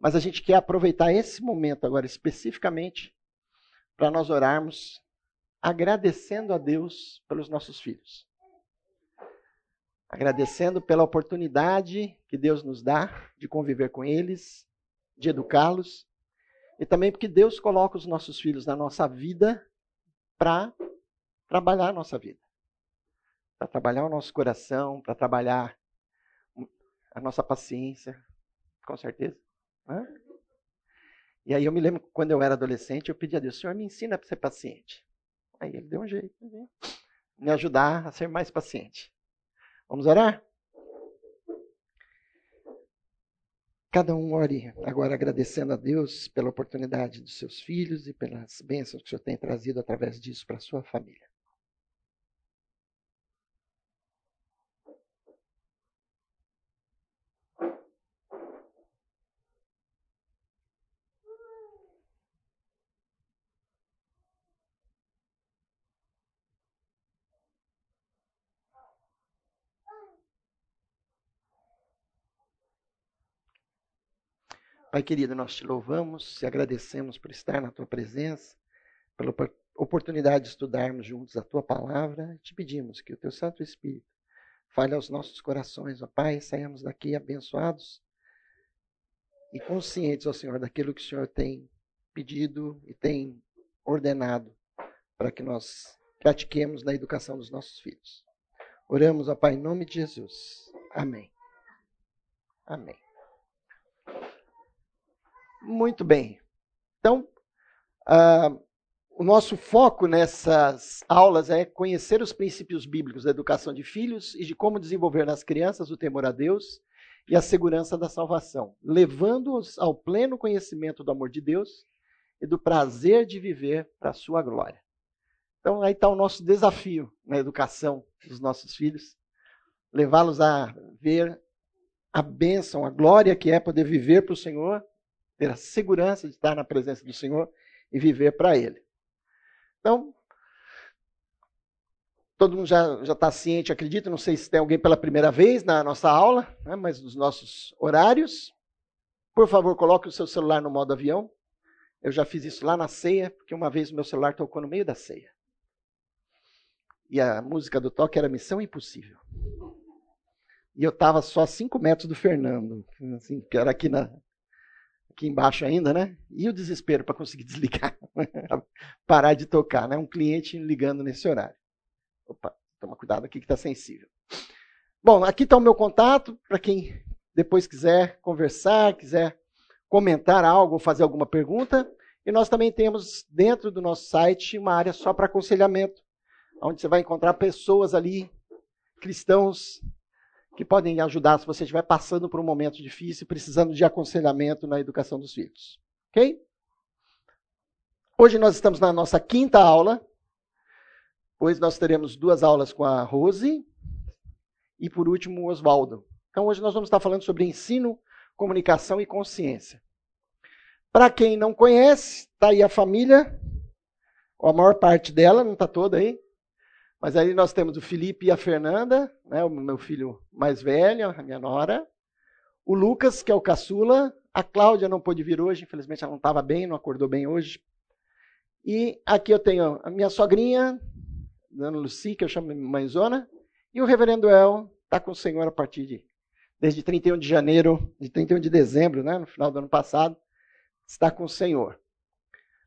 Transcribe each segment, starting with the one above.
Mas a gente quer aproveitar esse momento agora especificamente para nós orarmos agradecendo a Deus pelos nossos filhos. Agradecendo pela oportunidade que Deus nos dá de conviver com eles, de educá-los, e também porque Deus coloca os nossos filhos na nossa vida para trabalhar a nossa vida. Para trabalhar o nosso coração, para trabalhar a nossa paciência, com certeza. E aí eu me lembro quando eu era adolescente, eu pedi a Deus, Senhor, me ensina a ser paciente. Aí ele deu um jeito né? me ajudar a ser mais paciente. Vamos orar? Cada um ore agora agradecendo a Deus pela oportunidade dos seus filhos e pelas bênçãos que o Senhor tem trazido através disso para a sua família. Pai querido, nós te louvamos e agradecemos por estar na tua presença, pela oportunidade de estudarmos juntos a tua palavra. Te pedimos que o teu Santo Espírito fale aos nossos corações, ó Pai, saímos daqui abençoados e conscientes, ó Senhor, daquilo que o Senhor tem pedido e tem ordenado para que nós pratiquemos na educação dos nossos filhos. Oramos, ó Pai, em nome de Jesus. Amém. Amém. Muito bem. Então, uh, o nosso foco nessas aulas é conhecer os princípios bíblicos da educação de filhos e de como desenvolver nas crianças o temor a Deus e a segurança da salvação, levando-os ao pleno conhecimento do amor de Deus e do prazer de viver para a sua glória. Então, aí está o nosso desafio na educação dos nossos filhos, levá-los a ver a bênção, a glória que é poder viver para o Senhor ter a segurança de estar na presença do Senhor e viver para Ele. Então, todo mundo já está ciente, acredito, não sei se tem alguém pela primeira vez na nossa aula, né, mas nos nossos horários. Por favor, coloque o seu celular no modo avião. Eu já fiz isso lá na ceia, porque uma vez o meu celular tocou no meio da ceia. E a música do toque era Missão Impossível. E eu estava só a cinco metros do Fernando, assim, que era aqui na, aqui embaixo ainda, né? E o desespero para conseguir desligar, parar de tocar, né? Um cliente ligando nesse horário. Opa, toma cuidado aqui que está sensível. Bom, aqui está o meu contato para quem depois quiser conversar, quiser comentar algo ou fazer alguma pergunta. E nós também temos dentro do nosso site uma área só para aconselhamento, onde você vai encontrar pessoas ali, cristãos, que podem ajudar se você estiver passando por um momento difícil, precisando de aconselhamento na educação dos filhos. Ok? Hoje nós estamos na nossa quinta aula. Hoje nós teremos duas aulas com a Rose e, por último, o Oswaldo. Então, hoje nós vamos estar falando sobre ensino, comunicação e consciência. Para quem não conhece, está aí a família, a maior parte dela, não está toda aí. Mas aí nós temos o Felipe e a Fernanda, né, o meu filho mais velho, a minha nora. O Lucas, que é o caçula. A Cláudia não pôde vir hoje, infelizmente ela não estava bem, não acordou bem hoje. E aqui eu tenho a minha sogrinha, Dona Luci, que eu chamo de mãezona. E o reverendo El está com o Senhor a partir de, desde 31 de janeiro, de 31 de dezembro, né, no final do ano passado, está com o Senhor.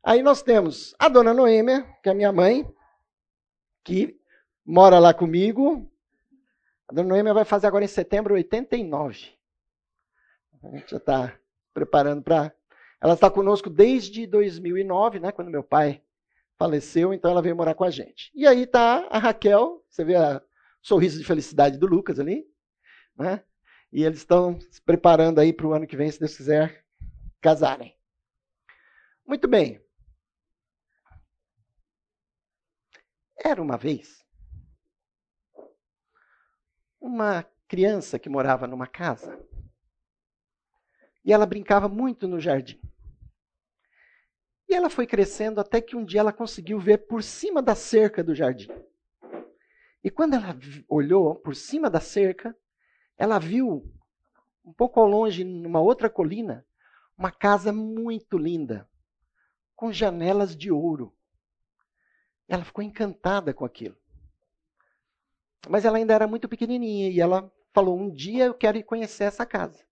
Aí nós temos a dona Noêmia, que é minha mãe, que mora lá comigo. A dona Noêmia vai fazer agora em setembro 89. A gente já está preparando para. Ela está conosco desde 2009, né, quando meu pai faleceu, então ela veio morar com a gente. E aí está a Raquel, você vê o sorriso de felicidade do Lucas ali, né? E eles estão se preparando aí para o ano que vem, se Deus quiser, casarem. Muito bem. Era uma vez uma criança que morava numa casa. E ela brincava muito no jardim. E ela foi crescendo até que um dia ela conseguiu ver por cima da cerca do jardim. E quando ela olhou por cima da cerca, ela viu, um pouco ao longe, numa outra colina, Uma casa muito linda, com janelas de ouro. Ela ficou encantada com aquilo. Mas ela ainda era muito pequenininha e ela falou: Um dia eu quero ir conhecer essa casa.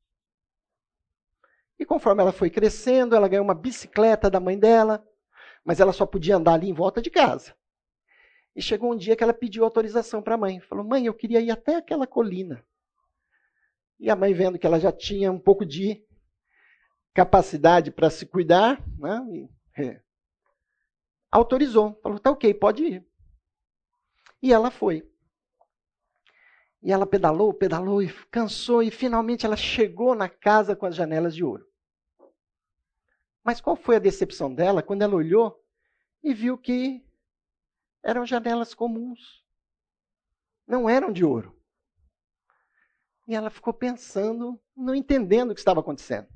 E conforme ela foi crescendo, ela ganhou uma bicicleta da mãe dela, mas ela só podia andar ali em volta de casa. E chegou um dia que ela pediu autorização para a mãe. Falou: Mãe, eu queria ir até aquela colina. E a mãe, vendo que ela já tinha um pouco de capacidade para se cuidar, né, e, é, autorizou. Falou: Tá ok, pode ir. E ela foi. E ela pedalou, pedalou e cansou, e finalmente ela chegou na casa com as janelas de ouro. Mas qual foi a decepção dela quando ela olhou e viu que eram janelas comuns. Não eram de ouro. E ela ficou pensando, não entendendo o que estava acontecendo.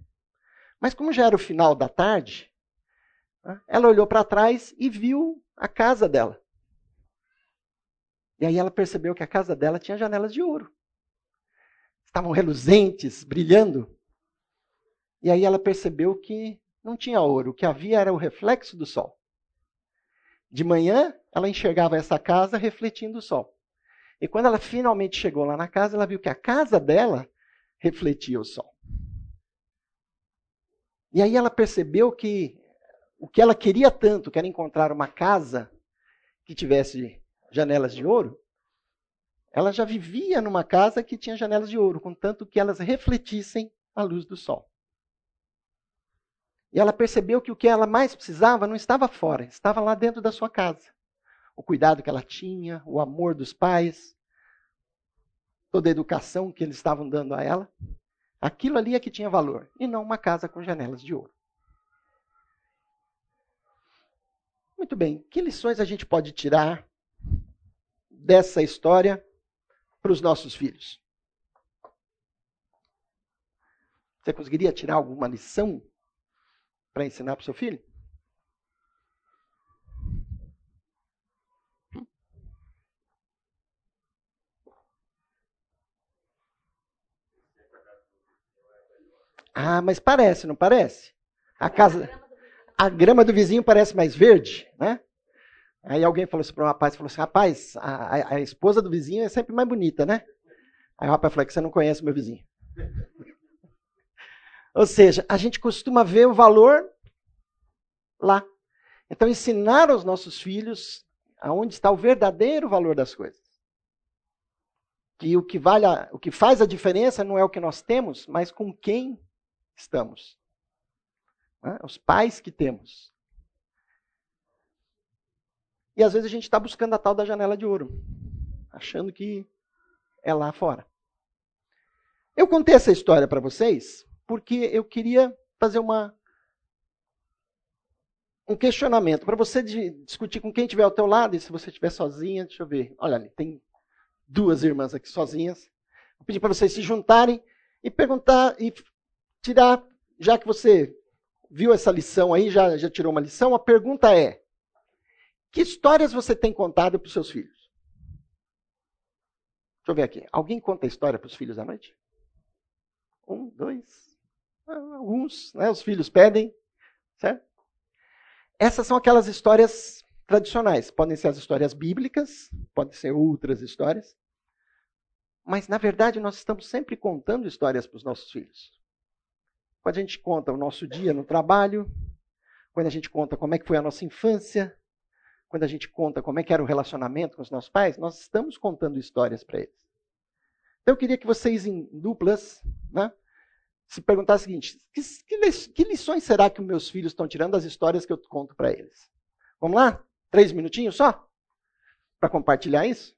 Mas como já era o final da tarde, né, ela olhou para trás e viu a casa dela. E aí ela percebeu que a casa dela tinha janelas de ouro. Estavam reluzentes, brilhando. E aí ela percebeu que não tinha ouro, o que havia era o reflexo do sol. De manhã, ela enxergava essa casa refletindo o sol. E quando ela finalmente chegou lá na casa, ela viu que a casa dela refletia o sol. E aí ela percebeu que o que ela queria tanto, que era encontrar uma casa que tivesse janelas de ouro, ela já vivia numa casa que tinha janelas de ouro, contanto que elas refletissem a luz do sol. E ela percebeu que o que ela mais precisava não estava fora, estava lá dentro da sua casa. O cuidado que ela tinha, o amor dos pais, toda a educação que eles estavam dando a ela. Aquilo ali é que tinha valor, e não uma casa com janelas de ouro. Muito bem, que lições a gente pode tirar dessa história para os nossos filhos? Você conseguiria tirar alguma lição para ensinar para o seu filho? Ah, mas parece, não parece? A casa, a grama do vizinho parece mais verde, né? Aí alguém falou para o rapaz, falou assim, rapaz, a, a, esposa do vizinho é sempre mais bonita, né? Aí o rapaz falou que você não conhece meu vizinho. Ou seja, a gente costuma ver o valor lá. Então, ensinar aos nossos filhos aonde está o verdadeiro valor das coisas. Que o que, vale a, o que faz a diferença não é o que nós temos, mas com quem estamos. Né? Os pais que temos. E às vezes a gente está buscando a tal da janela de ouro, achando que é lá fora. Eu contei essa história para vocês porque eu queria fazer uma um questionamento para você discutir com quem estiver ao teu lado e se você estiver sozinha, deixa eu ver. Olha ali, tem duas irmãs aqui sozinhas. Vou pedir para vocês se juntarem e perguntar e tirar, já que você viu essa lição aí, já, já tirou uma lição, a pergunta é: que histórias você tem contado para os seus filhos? Deixa eu ver aqui. Alguém conta história para os filhos à noite? Um, dois, Alguns, né, os filhos pedem, certo? Essas são aquelas histórias tradicionais. Podem ser as histórias bíblicas, podem ser outras histórias. Mas, na verdade, nós estamos sempre contando histórias para os nossos filhos. Quando a gente conta o nosso dia no trabalho, quando a gente conta como é que foi a nossa infância, quando a gente conta como é que era o relacionamento com os nossos pais, nós estamos contando histórias para eles. Então, eu queria que vocês, em duplas, né, se perguntar o seguinte: que, que, lições será que os meus filhos estão tirando das histórias que eu conto para eles? Vamos lá? Três minutinhos só? Para compartilhar isso?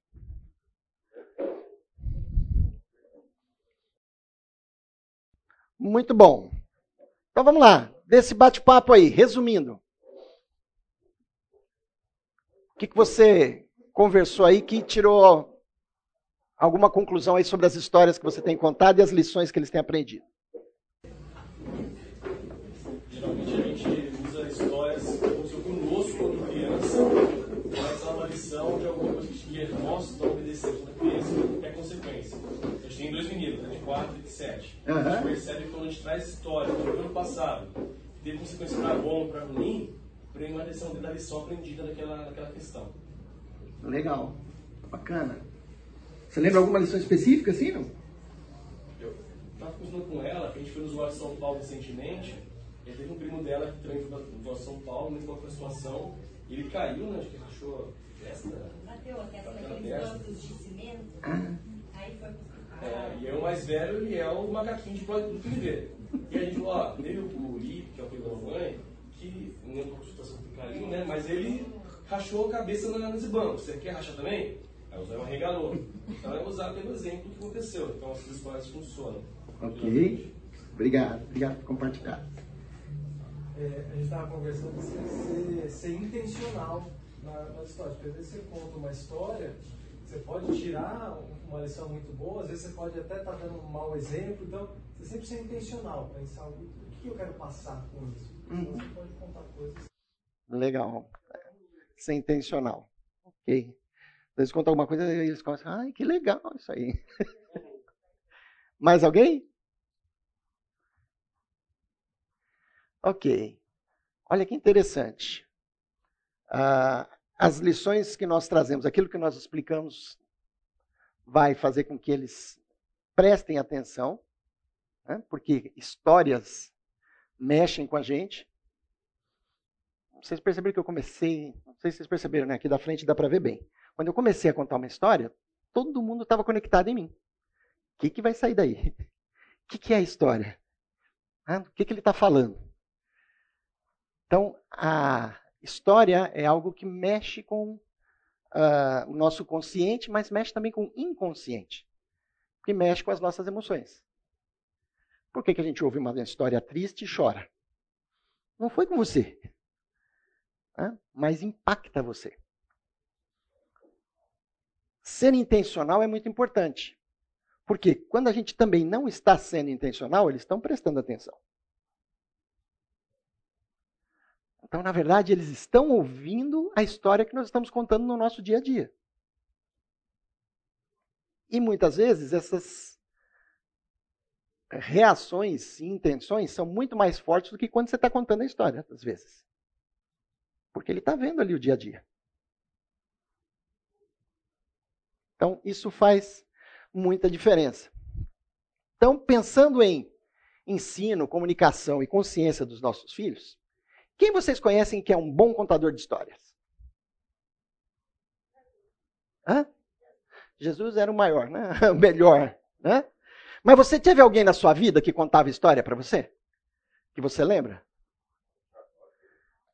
Muito bom. Então vamos lá. Desse bate-papo aí, resumindo. O que, que você conversou aí que tirou alguma conclusão aí sobre as histórias que você tem contado e as lições que eles têm aprendido? de alguma coisa que nós não obedecemos na criança é consequência. A gente tem dois meninos, né, de 4 e de 7. Uhum. A gente percebe que quando a gente traz história do ano passado, teve consequência para bom para ruim, uma lição da lição aprendida naquela, naquela questão. Legal. Bacana. Você lembra alguma lição específica assim, não? Eu estava conversando com ela, que a gente foi no Zoar São Paulo recentemente, e teve um primo dela que também foi no Zoar São Paulo, muito boa situação, e ele caiu, né, acho que rachou a testa. Bateu a testa naqueles bancos de cimento, Ah, aí foi pro É, e é o mais velho, ele é o macaquinho de pode do filho dele. E a gente falou, ó, teve o Lipe, que é o filho da mamãe, que não situação que caiu, né? Mas ele rachou a cabeça na- nesse banco. Você quer rachar também? Aí o Zé arregalou. Então é usar pelo exemplo que aconteceu. Então essas histórias funcionam. ok. Obrigado. Obrigado por compartilhar. É, a gente estava conversando ser, ser, ser intencional na, nas histórias. Porque às vezes você conta uma história, você pode tirar uma lição muito boa, às vezes você pode até estar dando um mau exemplo. Então, você sempre ser intencional, pensar o que eu quero passar com isso. Coisas. Legal. Ser intencional. Ok. Às vezes conta alguma coisa e eles começam, ai, que legal isso aí. Mais alguém? Ok. Olha que interessante. Ah, as lições que nós trazemos, aquilo que nós explicamos, vai fazer com que eles prestem atenção, né? porque histórias mexem com a gente. Vocês perceberam que eu comecei, não sei se vocês perceberam, né? aqui da frente dá para ver bem. Quando eu comecei a contar uma história, todo mundo estava conectado em mim. O que, que vai sair daí? O que, que é a história? O que, que ele está falando? Então, a história é algo que mexe com ah, o nosso consciente, mas mexe também com o inconsciente, que mexe com as nossas emoções. Por que, que a gente ouve uma história triste e chora? Não foi com você, né? mas impacta você. Ser intencional é muito importante. Porque quando a gente também não está sendo intencional, eles estão prestando atenção. Então, na verdade, eles estão ouvindo a história que nós estamos contando no nosso dia a dia. E muitas vezes essas reações e intenções são muito mais fortes do que quando você está contando a história, às vezes. Porque ele está vendo ali o dia a dia. Então, isso faz muita diferença. Então, pensando em ensino, comunicação e consciência dos nossos filhos, quem vocês conhecem que é um bom contador de histórias? Hã? Jesus era o maior, né? o melhor. Né? Mas você teve alguém na sua vida que contava história para você? Que você lembra?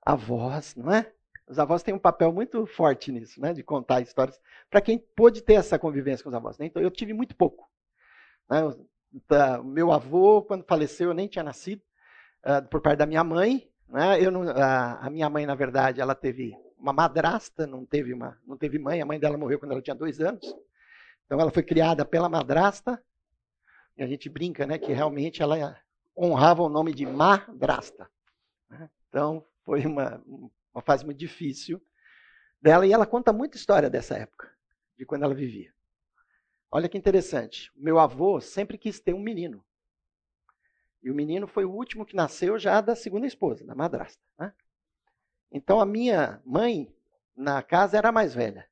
Avós, não é? Os avós têm um papel muito forte nisso, né? De contar histórias. Para quem pôde ter essa convivência com os avós. né? Então, eu tive muito pouco. né? Da- o meu avô, quando faleceu, eu nem tinha nascido, ah, por parte da minha mãe. né? Eu não- a, a minha mãe, na verdade, ela teve uma madrasta, não teve, uma, não teve mãe. A mãe dela morreu quando ela tinha dois anos. Então, ela foi criada pela madrasta. A gente brinca, né? Que realmente ela honrava o nome de madrasta. né? Então, foi uma, uma fase muito difícil dela. E ela conta muita história dessa época, de quando ela vivia. Olha que interessante. Meu avô sempre quis ter um menino. E o menino foi o último que nasceu já da segunda esposa, da madrasta. né? Então a minha mãe, na casa, era a mais velha.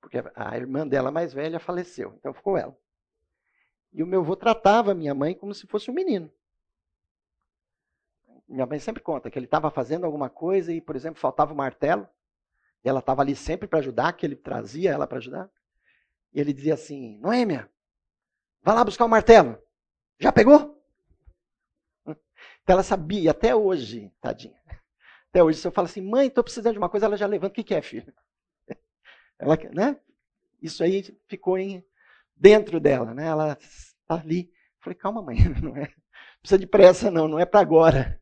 Porque a irmã dela mais velha faleceu. Então ficou ela. E o meu avô tratava a minha mãe como se fosse um menino. Minha mãe sempre conta que ele estava fazendo alguma coisa e, por exemplo, faltava o martelo. E ela estava ali sempre para ajudar, que ele trazia ela para ajudar. E ele dizia assim: Noêmia, vai lá buscar o martelo. Já pegou? Então ela sabia, até hoje, tadinha. Até hoje, se eu falo assim, mãe, estou precisando de uma coisa, ela já levanta. O que, que é, filho? Ela, né? Isso aí ficou em, dentro dela, né? Ela está ali. Eu falei, calma, mãe, não é, precisa de pressa, não, não é para agora.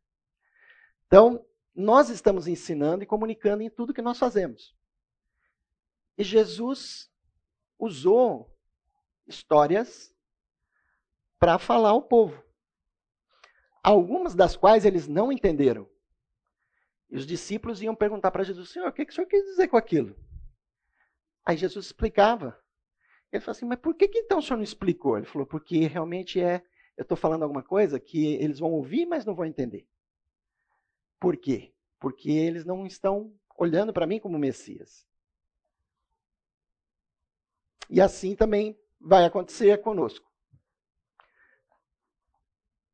Então, nós estamos ensinando e comunicando em tudo que nós fazemos. E Jesus usou histórias para falar ao povo. Algumas das quais eles não entenderam. E os discípulos iam perguntar para Jesus: Senhor, o que, que o senhor quis dizer com aquilo? Aí Jesus explicava. Ele falou assim, mas por que, que então o senhor não explicou? Ele falou, porque realmente é, eu estou falando alguma coisa que eles vão ouvir, mas não vão entender. Por quê? Porque eles não estão olhando para mim como Messias. E assim também vai acontecer conosco.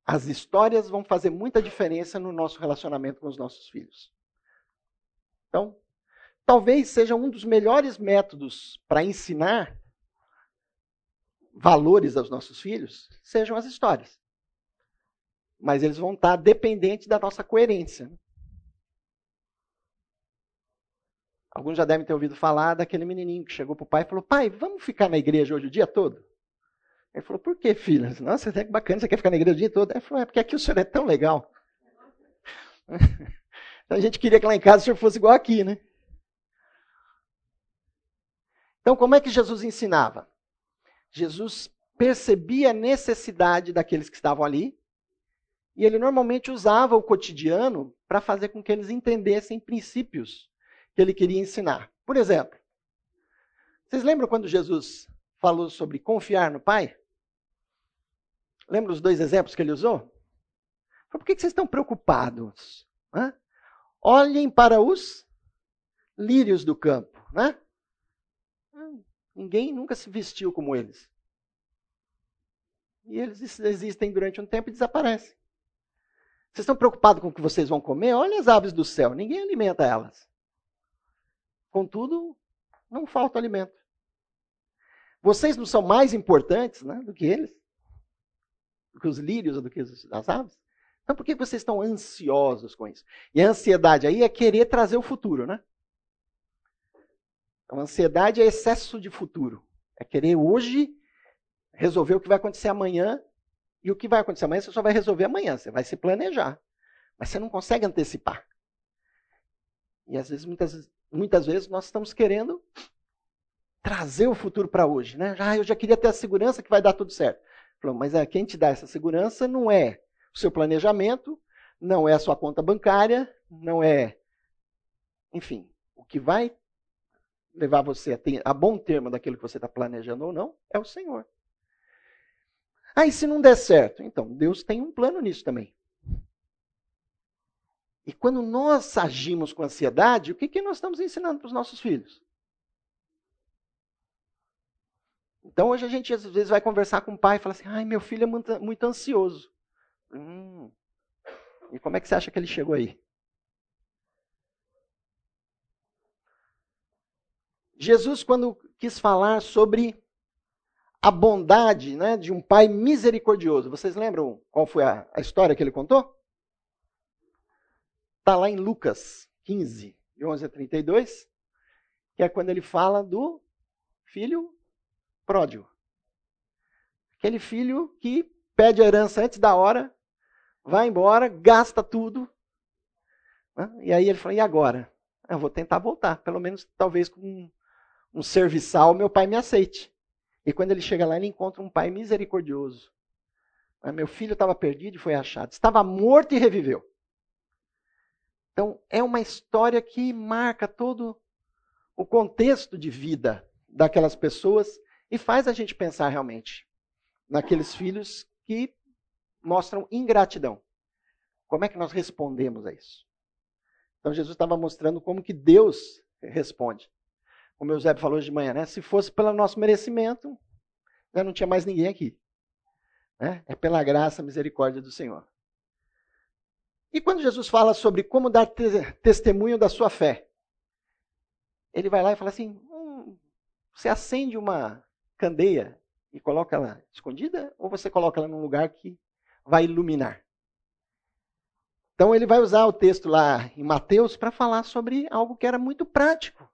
As histórias vão fazer muita diferença no nosso relacionamento com os nossos filhos. Então, talvez seja um dos melhores métodos para ensinar valores aos nossos filhos, sejam as histórias. Mas eles vão estar dependentes da nossa coerência. Alguns já devem ter ouvido falar daquele menininho que chegou para o pai e falou: Pai, vamos ficar na igreja hoje o dia todo? Ele falou: Por que, filho? Nossa, é bacana, você quer ficar na igreja o dia todo? Ele falou: É porque aqui o senhor é tão legal. a gente queria que lá em casa o senhor fosse igual aqui, né? Então, como é que Jesus ensinava? Jesus percebia a necessidade daqueles que estavam ali e ele normalmente usava o cotidiano para fazer com que eles entendessem princípios que ele queria ensinar. Por exemplo, vocês lembram quando Jesus falou sobre confiar no Pai? Lembra os dois exemplos que ele usou? Por que vocês estão preocupados? Olhem para os lírios do campo. Né? Ninguém nunca se vestiu como eles. E eles existem durante um tempo e desaparecem. Vocês estão preocupados com o que vocês vão comer? Olha as aves do céu, ninguém alimenta elas. Contudo, não falta alimento. Vocês não são mais importantes né, do que eles? Do que os lírios do que as aves? Então por que vocês estão ansiosos com isso? E a ansiedade aí é querer trazer o futuro, né? Então, ansiedade é excesso de futuro. É querer hoje resolver o que vai acontecer amanhã. E o que vai acontecer amanhã você só vai resolver amanhã. Você vai se planejar. Mas você não consegue antecipar. E às vezes, muitas, muitas vezes, nós estamos querendo trazer o futuro para hoje. Né? Ah, eu já queria ter a segurança que vai dar tudo certo. Mas é, quem te dá essa segurança não é o seu planejamento, não é a sua conta bancária, não é. Enfim, o que vai levar você a, ter, a bom termo daquilo que você está planejando ou não, é o Senhor. Aí, ah, se não der certo, então, Deus tem um plano nisso também. E quando nós agimos com ansiedade, o que, que nós estamos ensinando para os nossos filhos? Então, hoje a gente às vezes vai conversar com o pai e fala assim: ai, meu filho é muito, ansioso. Hum, e como é que você acha que ele chegou aí? Jesus, quando quis falar sobre a bondade né, de um pai misericordioso, vocês lembram qual foi a, a história que ele contou? Está lá em Lucas 15, de 11 a 32, que é quando ele fala do filho pródigo. Aquele filho que pede a herança antes da hora, vai embora, gasta tudo. Né? E aí ele fala: e agora? Eu vou tentar voltar, pelo menos talvez com um serviçal, meu pai me aceite. E quando ele chega lá, ele encontra um pai misericordioso. Ah, meu filho estava perdido e foi achado. Estava morto e reviveu. Então, é uma história que marca todo o contexto de vida daquelas pessoas e faz a gente pensar realmente naqueles filhos que mostram ingratidão. Como é que nós respondemos a isso? Então, Jesus estava mostrando como que Deus responde como o Eusébio falou de manhã, né? Se fosse pelo nosso merecimento, já não tinha mais ninguém aqui. Né? É pela graça, misericórdia do Senhor. E quando Jesus fala sobre como dar te testemunho da sua fé, ele vai lá e fala assim: hum, você acende uma candeia e coloca ela escondida, ou você coloca ela num lugar que vai iluminar? Então ele vai usar o texto lá em Mateus para falar sobre algo que era muito prático.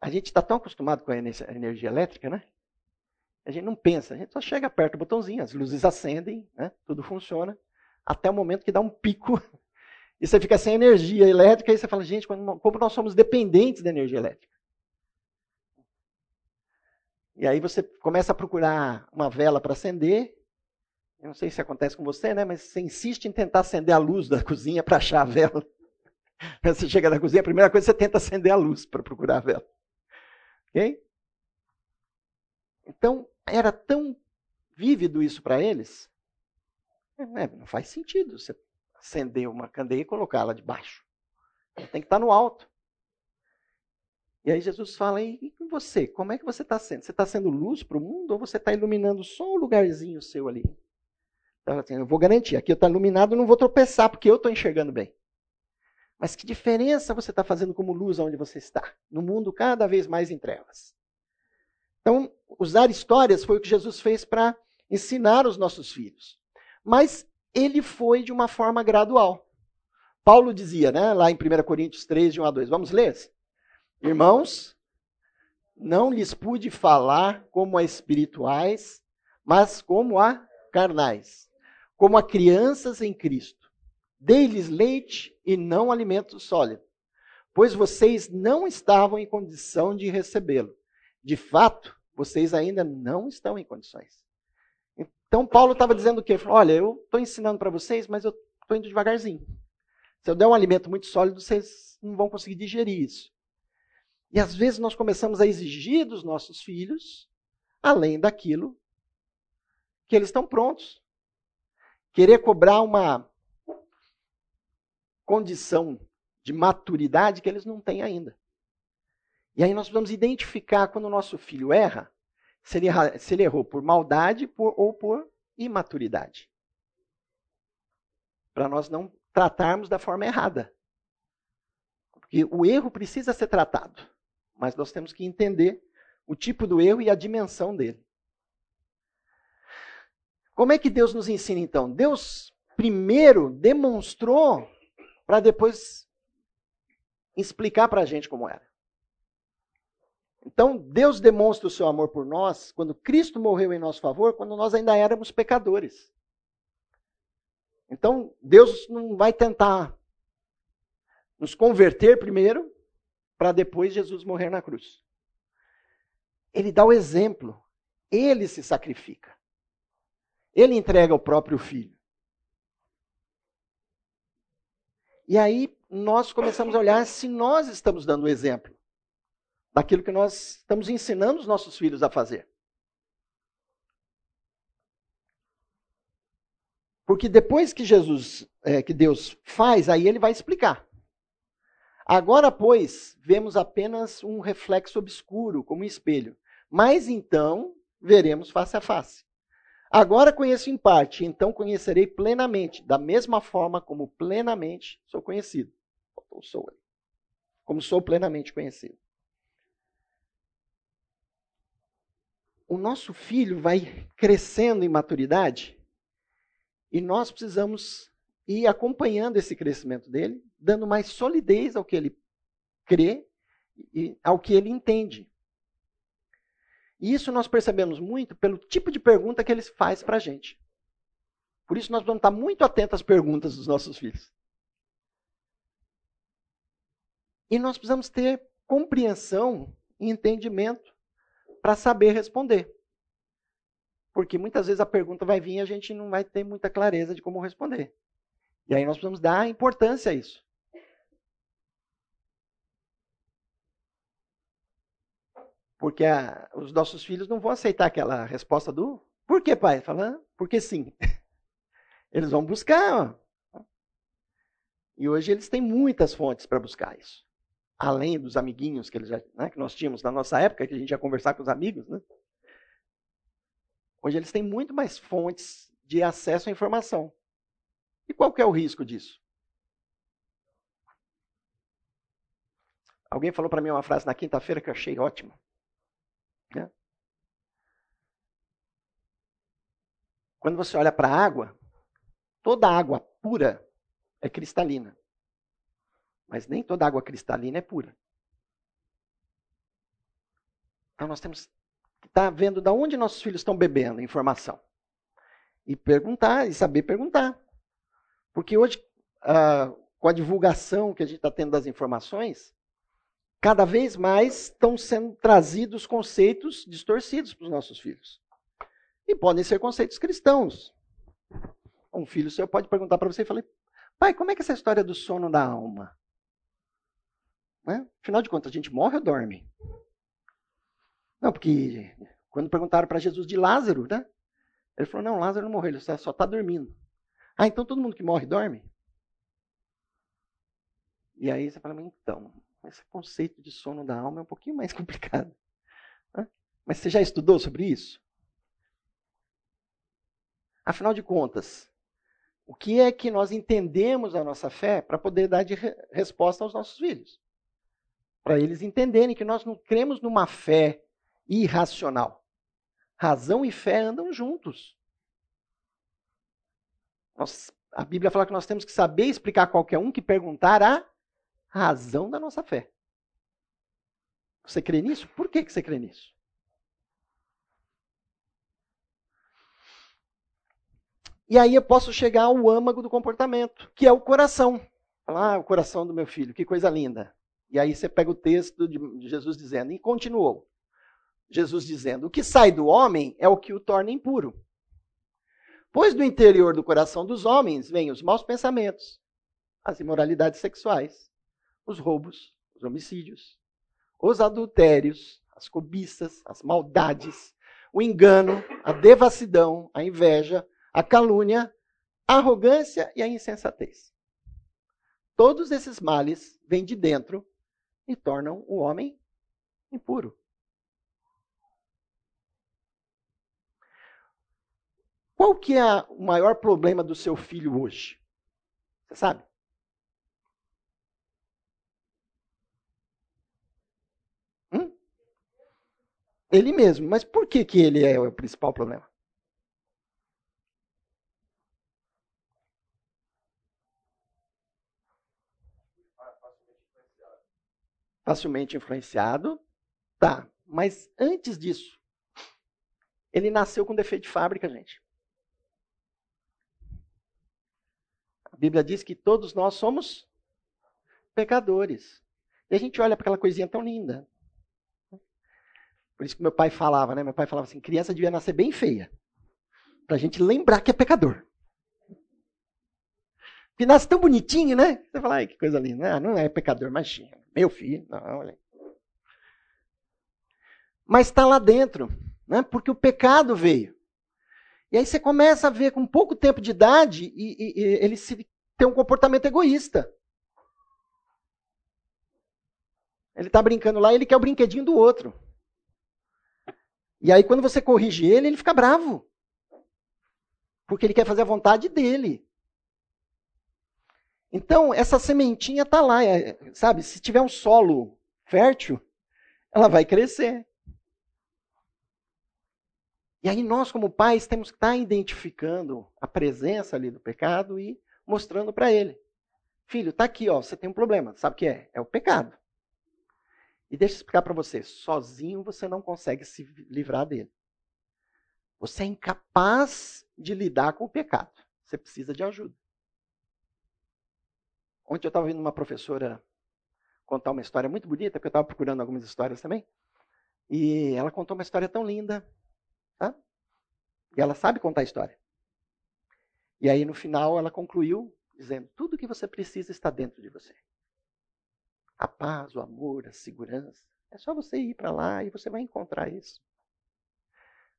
A gente está tão acostumado com a energia elétrica, né? A gente não pensa, a gente só chega, aperta o botãozinho, as luzes acendem, né? tudo funciona, até o momento que dá um pico e você fica sem energia elétrica e você fala, gente, como nós somos dependentes da energia elétrica. E aí você começa a procurar uma vela para acender. Eu não sei se acontece com você, né? Mas você insiste em tentar acender a luz da cozinha para achar a vela. Você chega na cozinha, a primeira coisa é você tenta acender a luz para procurar a vela. Ok? Então, era tão vívido isso para eles. É, não faz sentido você acender uma candeia e colocá-la debaixo. Tem que estar no alto. E aí Jesus fala, e você? Como é que você está sendo? Você está sendo luz para o mundo ou você está iluminando só um lugarzinho seu ali? Então, assim, eu vou garantir, aqui está iluminado, não vou tropeçar, porque eu estou enxergando bem. Mas que diferença você está fazendo como luz onde você está? No mundo cada vez mais em trevas. Então, usar histórias foi o que Jesus fez para ensinar os nossos filhos. Mas ele foi de uma forma gradual. Paulo dizia, né, lá em 1 Coríntios 3, de 1 a 2. Vamos ler? Irmãos, não lhes pude falar como a espirituais, mas como a carnais, como a crianças em Cristo. Dei-lhes leite e não alimento sólido, pois vocês não estavam em condição de recebê-lo. De fato, vocês ainda não estão em condições. Então, Paulo estava dizendo o quê? Olha, eu estou ensinando para vocês, mas eu estou indo devagarzinho. Se eu der um alimento muito sólido, vocês não vão conseguir digerir isso. E às vezes nós começamos a exigir dos nossos filhos além daquilo que eles estão prontos. Querer cobrar uma condição de maturidade que eles não têm ainda. E aí nós precisamos identificar quando o nosso filho erra, se ele, se ele errou por maldade por, ou por imaturidade. Para nós não tratarmos da forma errada. Porque o erro precisa ser tratado. Mas nós temos que entender o tipo do erro e a dimensão dele. Como é que Deus nos ensina então? Deus primeiro demonstrou para depois explicar para a gente como era. Então, Deus demonstra o seu amor por nós quando Cristo morreu em nosso favor, quando nós ainda éramos pecadores. Então, Deus não vai tentar nos converter primeiro, para depois Jesus morrer na cruz. Ele dá o exemplo. Ele se sacrifica. Ele entrega o próprio filho. E aí nós começamos a olhar se nós estamos dando o exemplo daquilo que nós estamos ensinando os nossos filhos a fazer. Porque depois que Jesus, é, que Deus faz, aí ele vai explicar. Agora, pois, vemos apenas um reflexo obscuro, como um espelho. Mas então veremos face a face. Agora conheço em parte, então conhecerei plenamente, da mesma forma como plenamente sou conhecido. Ou sou Como sou plenamente conhecido. O nosso filho vai crescendo em maturidade e nós precisamos ir acompanhando esse crescimento dele dando mais solidez ao que ele crê e ao que ele entende. E isso nós percebemos muito pelo tipo de pergunta que ele faz para a gente. Por isso nós vamos estar muito atentos às perguntas dos nossos filhos. E nós precisamos ter compreensão e entendimento para saber responder. Porque muitas vezes a pergunta vai vir e a gente não vai ter muita clareza de como responder. E aí nós precisamos dar importância a isso. Porque a, os nossos filhos não vão aceitar aquela resposta do por que, pai? Falando, porque sim. Eles vão buscar. Ó. E hoje eles têm muitas fontes para buscar isso. Além dos amiguinhos que, eles já, né, que nós tínhamos na nossa época, que a gente ia conversar com os amigos. Né? Hoje eles têm muito mais fontes de acesso à informação. E qual que é o risco disso? Alguém falou para mim uma frase na quinta-feira que eu achei ótima. Né? Quando você olha para a água, toda água pura é cristalina. Mas nem toda água cristalina é pura. Então nós temos que estar tá vendo de onde nossos filhos estão bebendo informação. E perguntar, e saber perguntar. Porque hoje, ah, com a divulgação que a gente está tendo das informações, cada vez mais estão sendo trazidos conceitos distorcidos para os nossos filhos. E podem ser conceitos cristãos. Um filho seu pode perguntar para você e falar: pai, como é que é essa história do sono da alma? Né? Afinal de contas, a gente morre ou dorme? Não, porque Quando perguntaram para Jesus de Lázaro, né? Ele falou: Não, Lázaro não morreu, ele só está dormindo. Ah, então todo mundo que morre dorme? E aí você fala: Então, esse conceito de sono da alma é um pouquinho mais complicado. Né? Mas você já estudou sobre isso? Afinal de contas, o que é que nós entendemos a nossa fé para poder dar de re resposta aos nossos filhos? Para eles entenderem que nós não cremos numa fé irracional. Razão e fé andam juntos. Nós, a Bíblia fala que nós temos que saber explicar a qualquer um que perguntar a razão da nossa fé. Você crê nisso? Por que, você crê nisso? E aí eu posso chegar ao âmago do comportamento, que é o coração. Ah, o coração do meu filho, que coisa linda. E aí você pega o texto de Jesus dizendo, e continuou. Jesus dizendo: O que sai do homem é o que o torna impuro. Pois do interior do coração dos homens vêm os maus pensamentos, as imoralidades sexuais, os roubos, os homicídios, os adultérios, as cobiças, as maldades, o engano, a devassidão, a inveja, a calúnia, a arrogância e a insensatez. Todos esses males vêm de dentro e tornam o homem impuro. Qual que é o maior problema do seu filho hoje? Você sabe? Hum? Ele mesmo. Mas por que, que ele é o principal problema? Facilmente influenciado. Tá. Mas antes disso, ele nasceu com defeito de fábrica, gente. Bíblia diz que todos nós somos pecadores. E a gente olha para aquela coisinha tão linda. Por isso que meu pai falava, né? Meu pai falava assim: criança devia nascer bem feia. Para a gente lembrar que é pecador. Que nasce tão bonitinho, né? Você fala, ai, que coisa linda. Ah, não é pecador, mas meu filho, não, olha. Mas está lá dentro, né? Porque o pecado veio. E aí você começa a ver com pouco tempo de idade e, e, e ele se, tem um comportamento egoísta. Ele está brincando lá ele quer o brinquedinho do outro. E aí quando você corrige ele, ele fica bravo. Porque ele quer fazer a vontade dele. Então, essa sementinha está lá, é, sabe? Se tiver um solo fértil, ela vai crescer. E aí nós, como pais, temos que estar identificando a presença ali do pecado e mostrando para ele. Filho, tá aqui, ó, você tem um problema. Sabe o que é? É o pecado. E deixa eu explicar para você, sozinho você não consegue se livrar dele. Você é incapaz de lidar com o pecado. Você precisa de ajuda. Ontem eu estava vendo uma professora contar uma história muito bonita, porque eu estava procurando algumas histórias também. E ela contou uma história tão linda. Tá? E ela sabe contar a história. E aí no final ela concluiu dizendo: tudo que você precisa está dentro de você. A paz, o amor, a segurança. É só você ir para lá e você vai encontrar isso.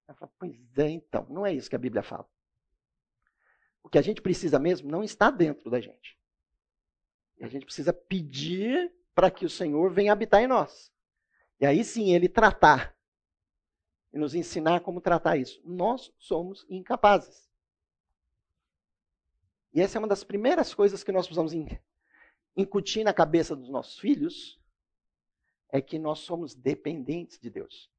Ela fala, pois é, então, não é isso que a Bíblia fala. O que a gente precisa mesmo não está dentro da gente. E a gente precisa pedir para que o Senhor venha habitar em nós. E aí sim ele tratar e nos ensinar como tratar isso. Nós somos incapazes. E essa é uma das primeiras coisas que nós precisamos incutir na cabeça dos nossos filhos, é que nós somos dependentes de Deus.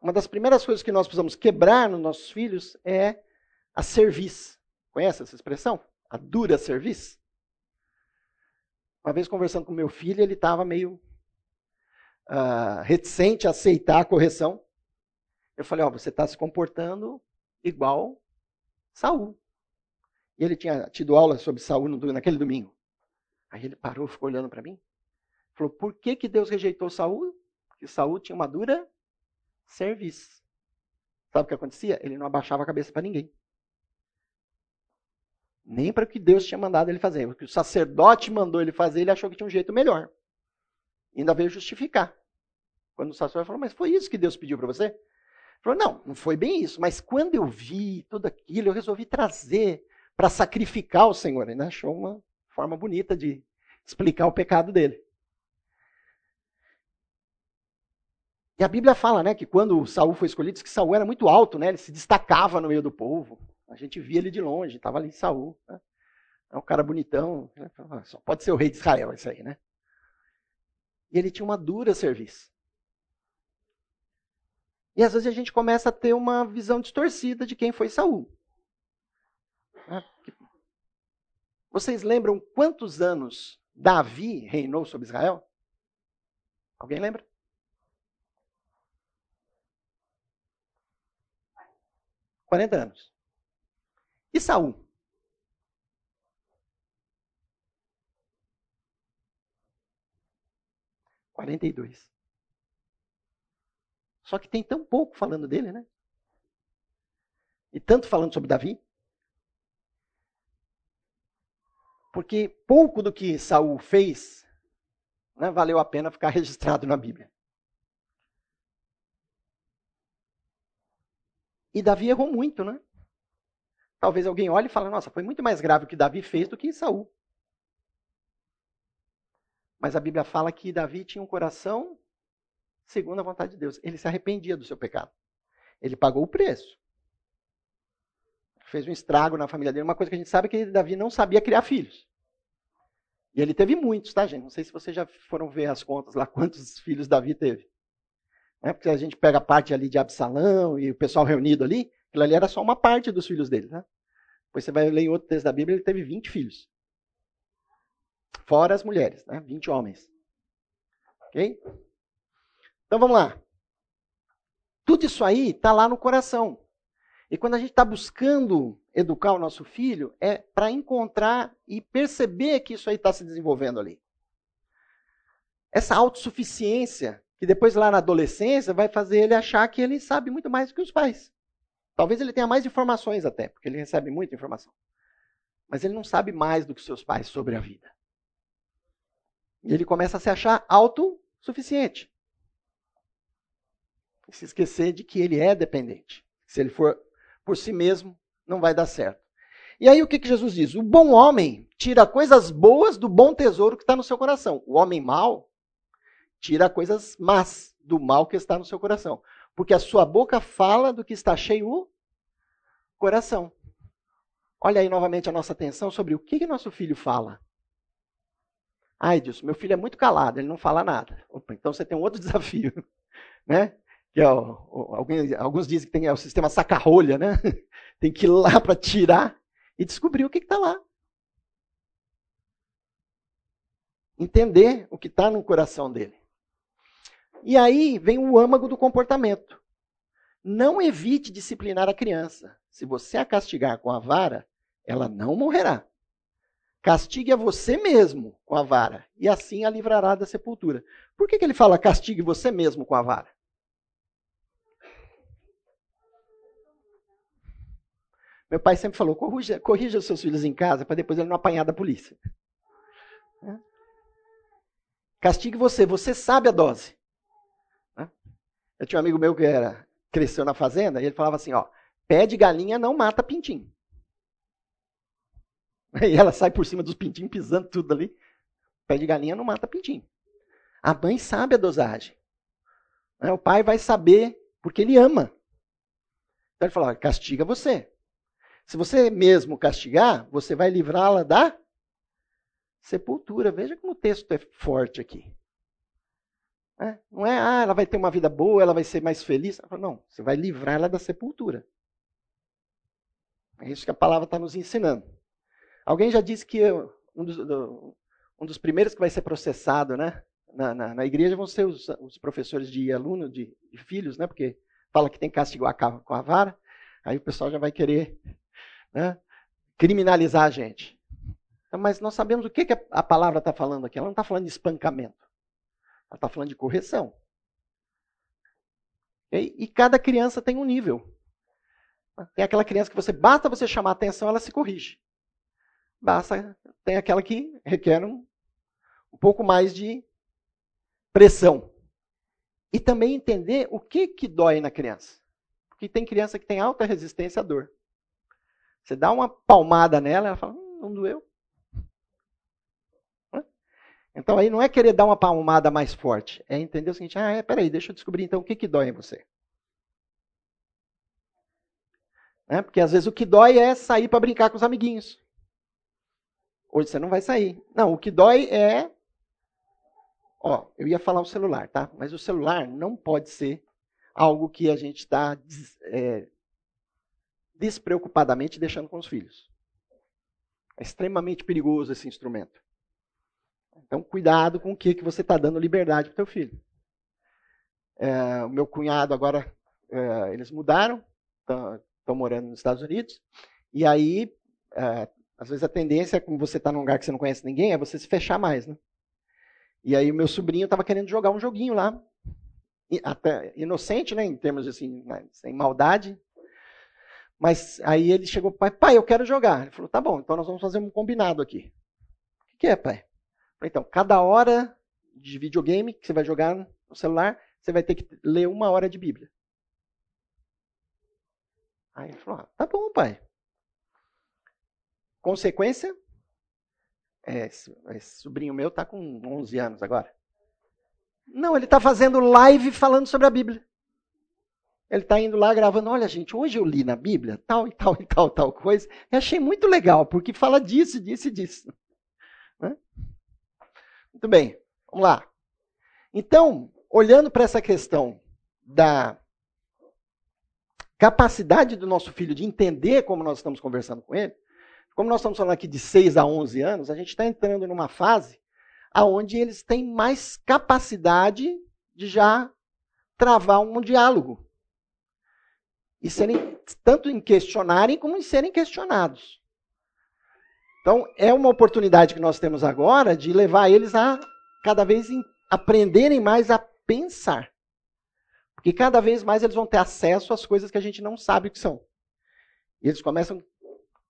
Uma das primeiras coisas que nós precisamos quebrar nos nossos filhos é a serviço. Conhece essa expressão? A dura serviço. Uma vez conversando com meu filho, ele estava meio uh, reticente a aceitar a correção. Eu falei, ó, oh, você está se comportando igual Saul. E ele tinha tido aula sobre Saul naquele domingo. Aí ele parou, ficou olhando para mim. Falou: por que, que Deus rejeitou Saul? Porque Saul tinha uma dura serviço. Sabe o que acontecia? Ele não abaixava a cabeça para ninguém. Nem para o que Deus tinha mandado ele fazer. O que o sacerdote mandou ele fazer, ele achou que tinha um jeito melhor. Ainda veio justificar. Quando o sacerdote falou, mas foi isso que Deus pediu para você? Ele falou, não, não foi bem isso, mas quando eu vi tudo aquilo, eu resolvi trazer para sacrificar o Senhor. Ele achou uma forma bonita de explicar o pecado dele. E a Bíblia fala, né, que quando Saul foi escolhido, diz que Saul era muito alto, né? Ele se destacava no meio do povo. A gente via ele de longe, estava ali Saul. Né? É um cara bonitão, né? só pode ser o rei de Israel isso aí, né? E ele tinha uma dura serviço. E às vezes a gente começa a ter uma visão distorcida de quem foi Saul. Vocês lembram quantos anos Davi reinou sobre Israel? Alguém lembra? 40 anos. E Saul? Quarenta e dois. Só que tem tão pouco falando dele, né? E tanto falando sobre Davi. Porque pouco do que Saul fez né, valeu a pena ficar registrado na Bíblia. E Davi errou muito, né? Talvez alguém olhe e fale, nossa, foi muito mais grave o que Davi fez do que Saul. Mas a Bíblia fala que Davi tinha um coração segundo a vontade de Deus. Ele se arrependia do seu pecado. Ele pagou o preço. Fez um estrago na família dele. Uma coisa que a gente sabe é que Davi não sabia criar filhos. E ele teve muitos, tá, gente? Não sei se vocês já foram ver as contas lá, quantos filhos Davi teve. Né? Porque a gente pega a parte ali de Absalão e o pessoal reunido ali, aquilo ali era só uma parte dos filhos dele. Né? Depois você vai ler em outro texto da Bíblia, ele teve 20 filhos. Fora as mulheres, né? 20 homens. Ok? Então vamos lá. Tudo isso aí está lá no coração. E quando a gente está buscando educar o nosso filho, é para encontrar e perceber que isso aí está se desenvolvendo ali. Essa autossuficiência que depois lá na adolescência vai fazer ele achar que ele sabe muito mais do que os pais. Talvez ele tenha mais informações até, porque ele recebe muita informação. Mas ele não sabe mais do que seus pais sobre a vida. E ele começa a se achar autossuficiente. E se esquecer de que ele é dependente. Se ele for por si mesmo, não vai dar certo. E aí o que, que Jesus diz? O bom homem tira coisas boas do bom tesouro que está no seu coração. O homem mau tira coisas más do mal que está no seu coração. Porque a sua boca fala do que está cheio o coração. Olha aí novamente a nossa atenção sobre o que, que nosso filho fala. Ai, Deus, meu filho é muito calado, ele não fala nada. Opa, então você tem um outro desafio, né? Que é alguns, alguns dizem que tem é o sistema saca-rolha, né? Tem que ir lá para tirar e descobrir o que está lá. Entender o que está no coração dele. E aí vem o âmago do comportamento. Não evite disciplinar a criança. Se você a castigar com a vara, ela não morrerá. Castigue a você mesmo com a vara, e assim a livrará da sepultura. Por que, que ele fala castigue você mesmo com a vara? Meu pai sempre falou: corrija, corrija os seus filhos em casa para depois ele não apanhar da polícia. Castigue você, você sabe a dose. Eu tinha um amigo meu que era, cresceu na fazenda e ele falava assim, ó, pé de galinha não mata pintinho. E ela sai por cima dos pintinhos pisando tudo ali. Pé de galinha não mata pintinho. A mãe sabe a dosagem. Né, o pai vai saber porque ele ama. Então ele fala, castiga você. Se você mesmo castigar, você vai livrá-la da sepultura. Veja como o texto é forte aqui. É, não é, ah, ela vai ter uma vida boa, ela vai ser mais feliz. Não, você vai livrar ela da sepultura. É isso que a palavra está nos ensinando. Alguém já disse que um dos, um dos primeiros que vai ser processado né, na, na, na igreja vão ser os, os professores de aluno, de, de, filhos, né, porque fala que tem que castigar com a vara. Aí o pessoal já vai querer né, criminalizar a gente. Mas nós sabemos o que, que a palavra está falando aqui. Ela não está falando de espancamento. Ela está falando de correção. E, e, cada criança tem um nível. Tem aquela criança que você basta você chamar atenção, ela se corrige. Basta, tem aquela que requer um, um pouco mais de pressão. E também entender o que, que dói na criança. Porque tem criança que tem alta resistência à dor. Você dá uma palmada nela, ela fala, hum, não doeu. Então aí não é querer dar uma palmada mais forte, é entender o seguinte, ah, é, peraí, deixa eu descobrir então o que, que dói em você. É, porque às vezes o que dói é sair para brincar com os amiguinhos. Hoje você não vai sair. Não, o que dói é. Ó, eu ia falar o celular, tá? Mas o celular não pode ser algo que a gente está é, despreocupadamente deixando com os filhos. É extremamente perigoso esse instrumento. Então, cuidado com o que, que você está dando liberdade para o teu filho. É, o meu cunhado agora, é, eles mudaram, estão morando nos Estados Unidos, e aí, é, às vezes a tendência, como você está num lugar que você não conhece ninguém, é você se fechar mais, né? E aí o meu sobrinho estava querendo jogar um joguinho lá, até inocente, né, em termos assim, né, sem maldade. Mas aí ele chegou, pai, pai, eu quero jogar. Ele falou, tá bom, então nós vamos fazer um combinado aqui. O que é, pai? Então, cada hora de videogame que você vai jogar no celular, você vai ter que ler uma hora de Bíblia. Aí ele falou: ah, tá bom, pai. Consequência? É, esse, esse sobrinho meu está com 11 anos agora. Não, ele está fazendo live falando sobre a Bíblia. Ele está indo lá gravando. Olha, gente, hoje eu li na Bíblia tal e tal e tal, tal coisa. E achei muito legal, porque fala disso, disso e disso. Né? Muito bem, vamos lá. Então, olhando para essa questão da capacidade do nosso filho de entender como nós estamos conversando com ele, como nós estamos falando aqui de 6 a 11 anos, a gente está entrando numa fase onde eles têm mais capacidade de já travar um diálogo. E serem, tanto em questionarem como em serem questionados. Então, é uma oportunidade que nós temos agora de levar eles a cada vez aprenderem mais a pensar. Porque cada vez mais eles vão ter acesso às coisas que a gente não sabe o que são. E eles começam a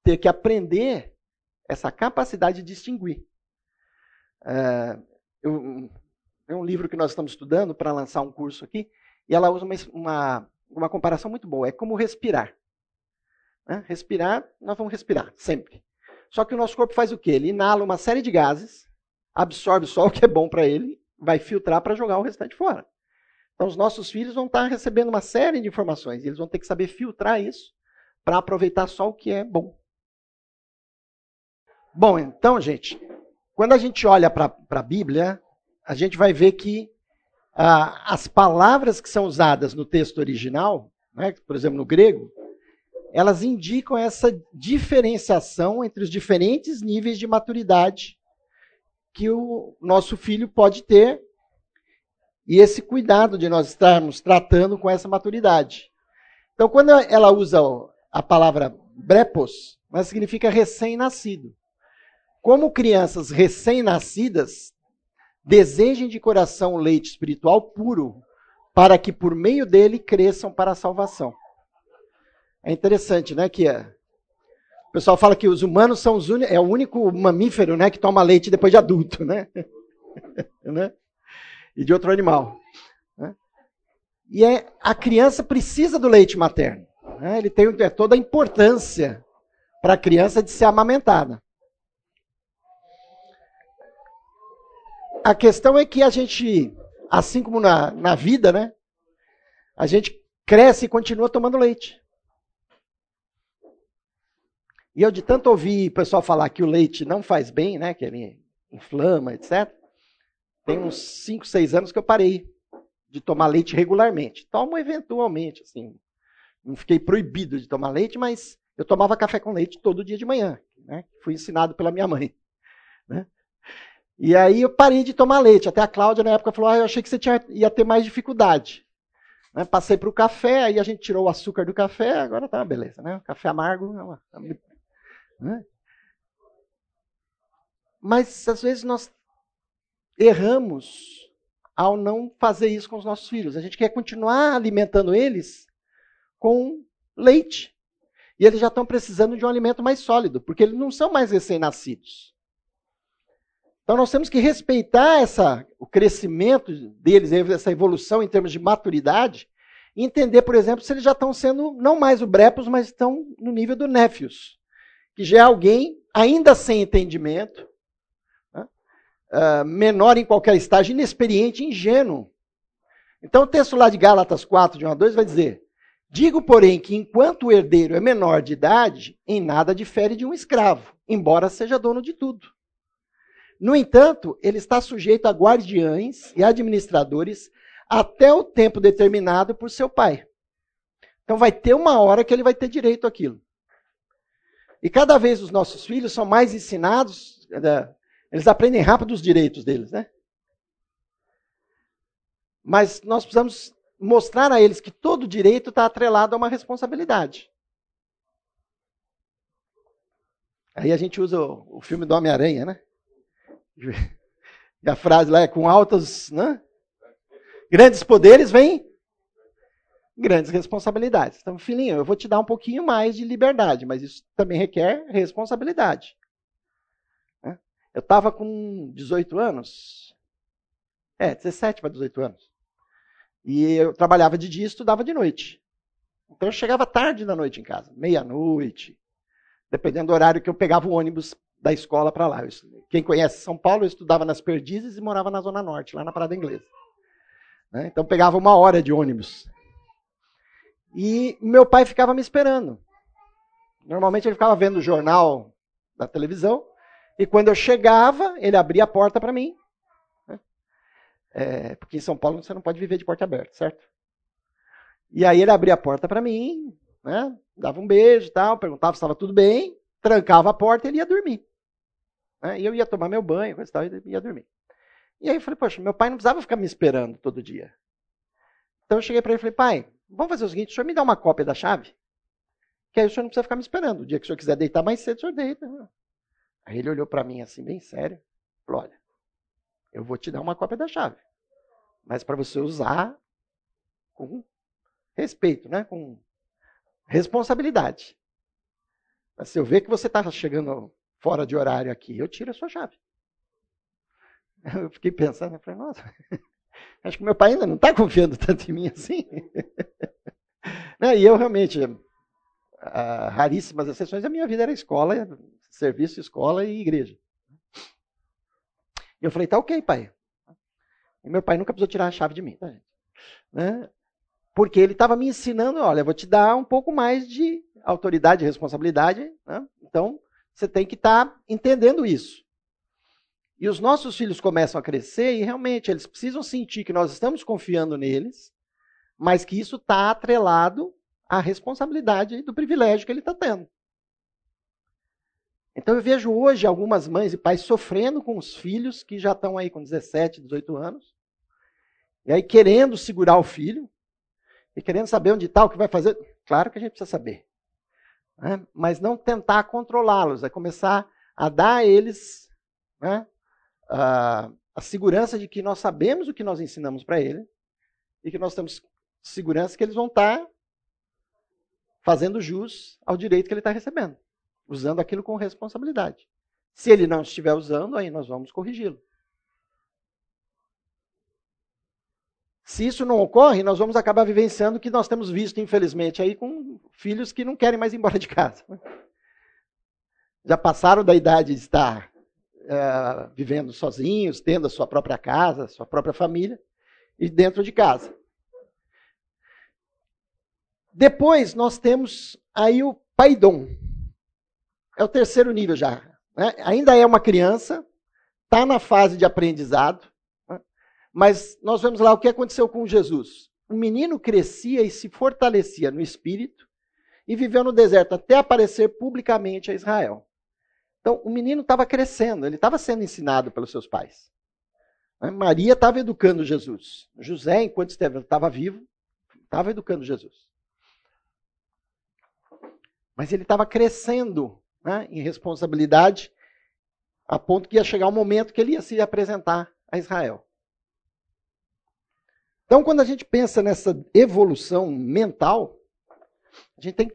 ter que aprender essa capacidade de distinguir. É, um livro que nós estamos estudando para lançar um curso aqui, e ela usa uma, uma, uma comparação muito boa. É como respirar. Né? Respirar, nós vamos respirar, sempre. Só que o nosso corpo faz o quê? Ele inala uma série de gases, absorve só o que é bom para ele, vai filtrar para jogar o restante fora. Então, os nossos filhos vão estar tá recebendo uma série de informações e eles vão ter que saber filtrar isso para aproveitar só o que é bom. Bom, então, gente, quando a gente olha para a Bíblia, a gente vai ver que ah, as palavras que são usadas no texto original, né, por exemplo, no grego, elas indicam essa diferenciação entre os diferentes níveis de maturidade que o nosso filho pode ter e esse cuidado de nós estarmos tratando com essa maturidade. Então, quando ela usa a palavra brepos, ela significa recém-nascido. Como crianças recém-nascidas desejem de coração o leite espiritual puro, para que por meio dele cresçam para a salvação. É interessante, né? Que é, o pessoal fala que os humanos são os é o único mamífero, né, que toma leite depois de adulto, né? né? E de outro animal. Né? E é, a criança precisa do leite materno. Né? Ele tem é, toda a importância para a criança de ser amamentada. A questão é que a gente, assim como na, na vida, né? A gente cresce e continua tomando leite. E eu, de tanto ouvir o pessoal falar que o leite não faz bem, né, que ele inflama, etc., tem uns 5, 6 anos que eu parei de tomar leite regularmente. Tomo eventualmente, assim. Não fiquei proibido de tomar leite, mas eu tomava café com leite todo dia de manhã. Né? Fui ensinado pela minha mãe. Né? E aí eu parei de tomar leite. Até a Cláudia, na época, falou: ah, eu achei que você tinha, ia ter mais dificuldade. Né? Passei para o café, aí a gente tirou o açúcar do café, agora tá uma beleza. Né? Café amargo é uma, né? Mas às vezes nós erramos ao não fazer isso com os nossos filhos. A gente quer continuar alimentando eles com leite. E eles já estão precisando de um alimento mais sólido, porque eles não são mais recém-nascidos. Então nós temos que respeitar essa, o crescimento deles, essa evolução em termos de maturidade, e entender, por exemplo, se eles já estão sendo não mais o Brepos, mas estão no nível do Néfios, que já é alguém ainda sem entendimento, né? uh, menor em qualquer estágio, inexperiente, ingênuo. Então o texto lá de Gálatas 4, de 1 a 2, vai dizer: Digo, porém, que enquanto o herdeiro é menor de idade, em nada difere de um escravo, embora seja dono de tudo. No entanto, ele está sujeito a guardiães e administradores até o tempo determinado por seu pai. Então vai ter uma hora que ele vai ter direito àquilo. E cada vez os nossos filhos são mais ensinados, né, eles aprendem rápido os direitos deles, né? Mas nós precisamos mostrar a eles que todo direito está atrelado a uma responsabilidade. Aí a gente usa o, o filme do Homem-Aranha, né? E a frase lá é com altos, né? Grandes poderes vêm grandes responsabilidades. Então, filhinho, eu vou te dar um pouquinho mais de liberdade, mas isso também requer responsabilidade. Né? Eu estava com 18 anos, é, 17 para 18 anos, e eu trabalhava de dia e estudava de noite. Então eu chegava tarde da noite em casa, meia-noite, dependendo do horário que eu pegava o ônibus da escola para lá. Quem conhece São Paulo, eu estudava nas Perdizes e morava na Zona Norte, lá na Parada Inglesa. Né? Então pegava uma hora de ônibus. E meu pai ficava me esperando. Normalmente ele ficava vendo o jornal da televisão. E quando eu chegava, ele abria a porta para mim. Né? É, porque em São Paulo você não pode viver de porta aberta, certo? E aí ele abria a porta para mim, né? dava um beijo e tal, perguntava se estava tudo bem, trancava a porta e ele ia dormir. Né? E eu ia tomar meu banho, coisa e tal, e ia dormir. E aí eu falei, poxa, meu pai não precisava ficar me esperando todo dia. Então eu cheguei para ele e falei, pai, vamos fazer o seguinte, o senhor me dá uma cópia da chave? Que aí o senhor não precisa ficar me esperando. O dia que o senhor quiser deitar mais cedo, o senhor deita. Aí ele olhou para mim assim, bem sério, falou, olha, eu vou te dar uma cópia da chave. Mas para você usar com respeito, né? com responsabilidade. Mas se eu ver que você está chegando fora de horário aqui, eu tiro a sua chave. Eu fiquei pensando, eu falei, nossa, acho que meu pai ainda não está confiando tanto em mim assim. E eu realmente, raríssimas exceções, a minha vida era escola, serviço, escola e igreja. E eu falei, tá ok, pai. E meu pai nunca precisou tirar a chave de mim, tá, gente? Né? Porque ele estava me ensinando, olha, vou te dar um pouco mais de autoridade e responsabilidade, né? então você tem que estar tá entendendo isso. E os nossos filhos começam a crescer e realmente eles precisam sentir que nós estamos confiando neles, mas que isso está atrelado à responsabilidade do privilégio que ele está tendo. Então eu vejo hoje algumas mães e pais sofrendo com os filhos que já estão aí com 17, 18 anos, e aí querendo segurar o filho, e querendo saber onde está, o que vai fazer. Claro que a gente precisa saber. Né? Mas não tentar controlá-los, é começar a dar a eles né, a, a segurança de que nós sabemos o que nós ensinamos para ele e que nós temos segurança que eles vão estar tá fazendo jus ao direito que ele está recebendo, usando aquilo com responsabilidade. Se ele não estiver usando, aí nós vamos corrigi-lo. Se isso não ocorre, nós vamos acabar vivenciando o que nós temos visto, infelizmente, aí com filhos que não querem mais ir embora de casa. Já passaram da idade de estar uh, vivendo sozinhos, tendo a sua própria casa, sua própria família, e dentro de casa. Depois nós temos aí o paidom. É o terceiro nível já. Né? Ainda é uma criança, está na fase de aprendizado? Mas nós vemos lá o que aconteceu com Jesus. O menino crescia e se fortalecia no espírito e viveu no deserto até aparecer publicamente a Israel. Então, o menino estava crescendo, ele estava sendo ensinado pelos seus pais. Né? Maria estava educando Jesus. José, enquanto estava vivo, estava educando Jesus. Mas ele estava crescendo né, em responsabilidade, a ponto que ia chegar o momento que ele ia se apresentar a Israel. Então, quando a gente pensa nessa evolução mental, a gente tem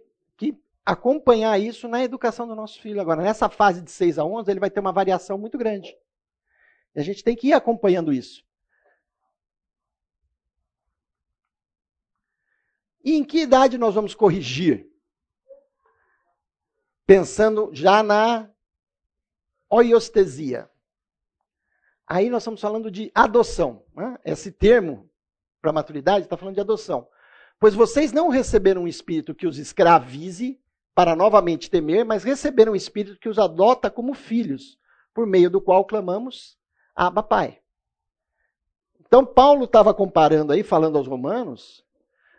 acompanhar isso na educação do nosso filho agora. Nessa fase de 6 a 11, ele vai ter uma variação muito grande. E a gente tem que ir acompanhando isso. E em que idade nós vamos corrigir? Pensando já na oiostesia. Aí nós estamos falando de adoção. Né? Esse termo para maturidade está falando de adoção. Pois vocês não receberam um espírito que os escravize para novamente temer, mas receberam um espírito que os adota como filhos, por meio do qual clamamos Abba Pai. Então Paulo estava comparando aí, falando aos romanos,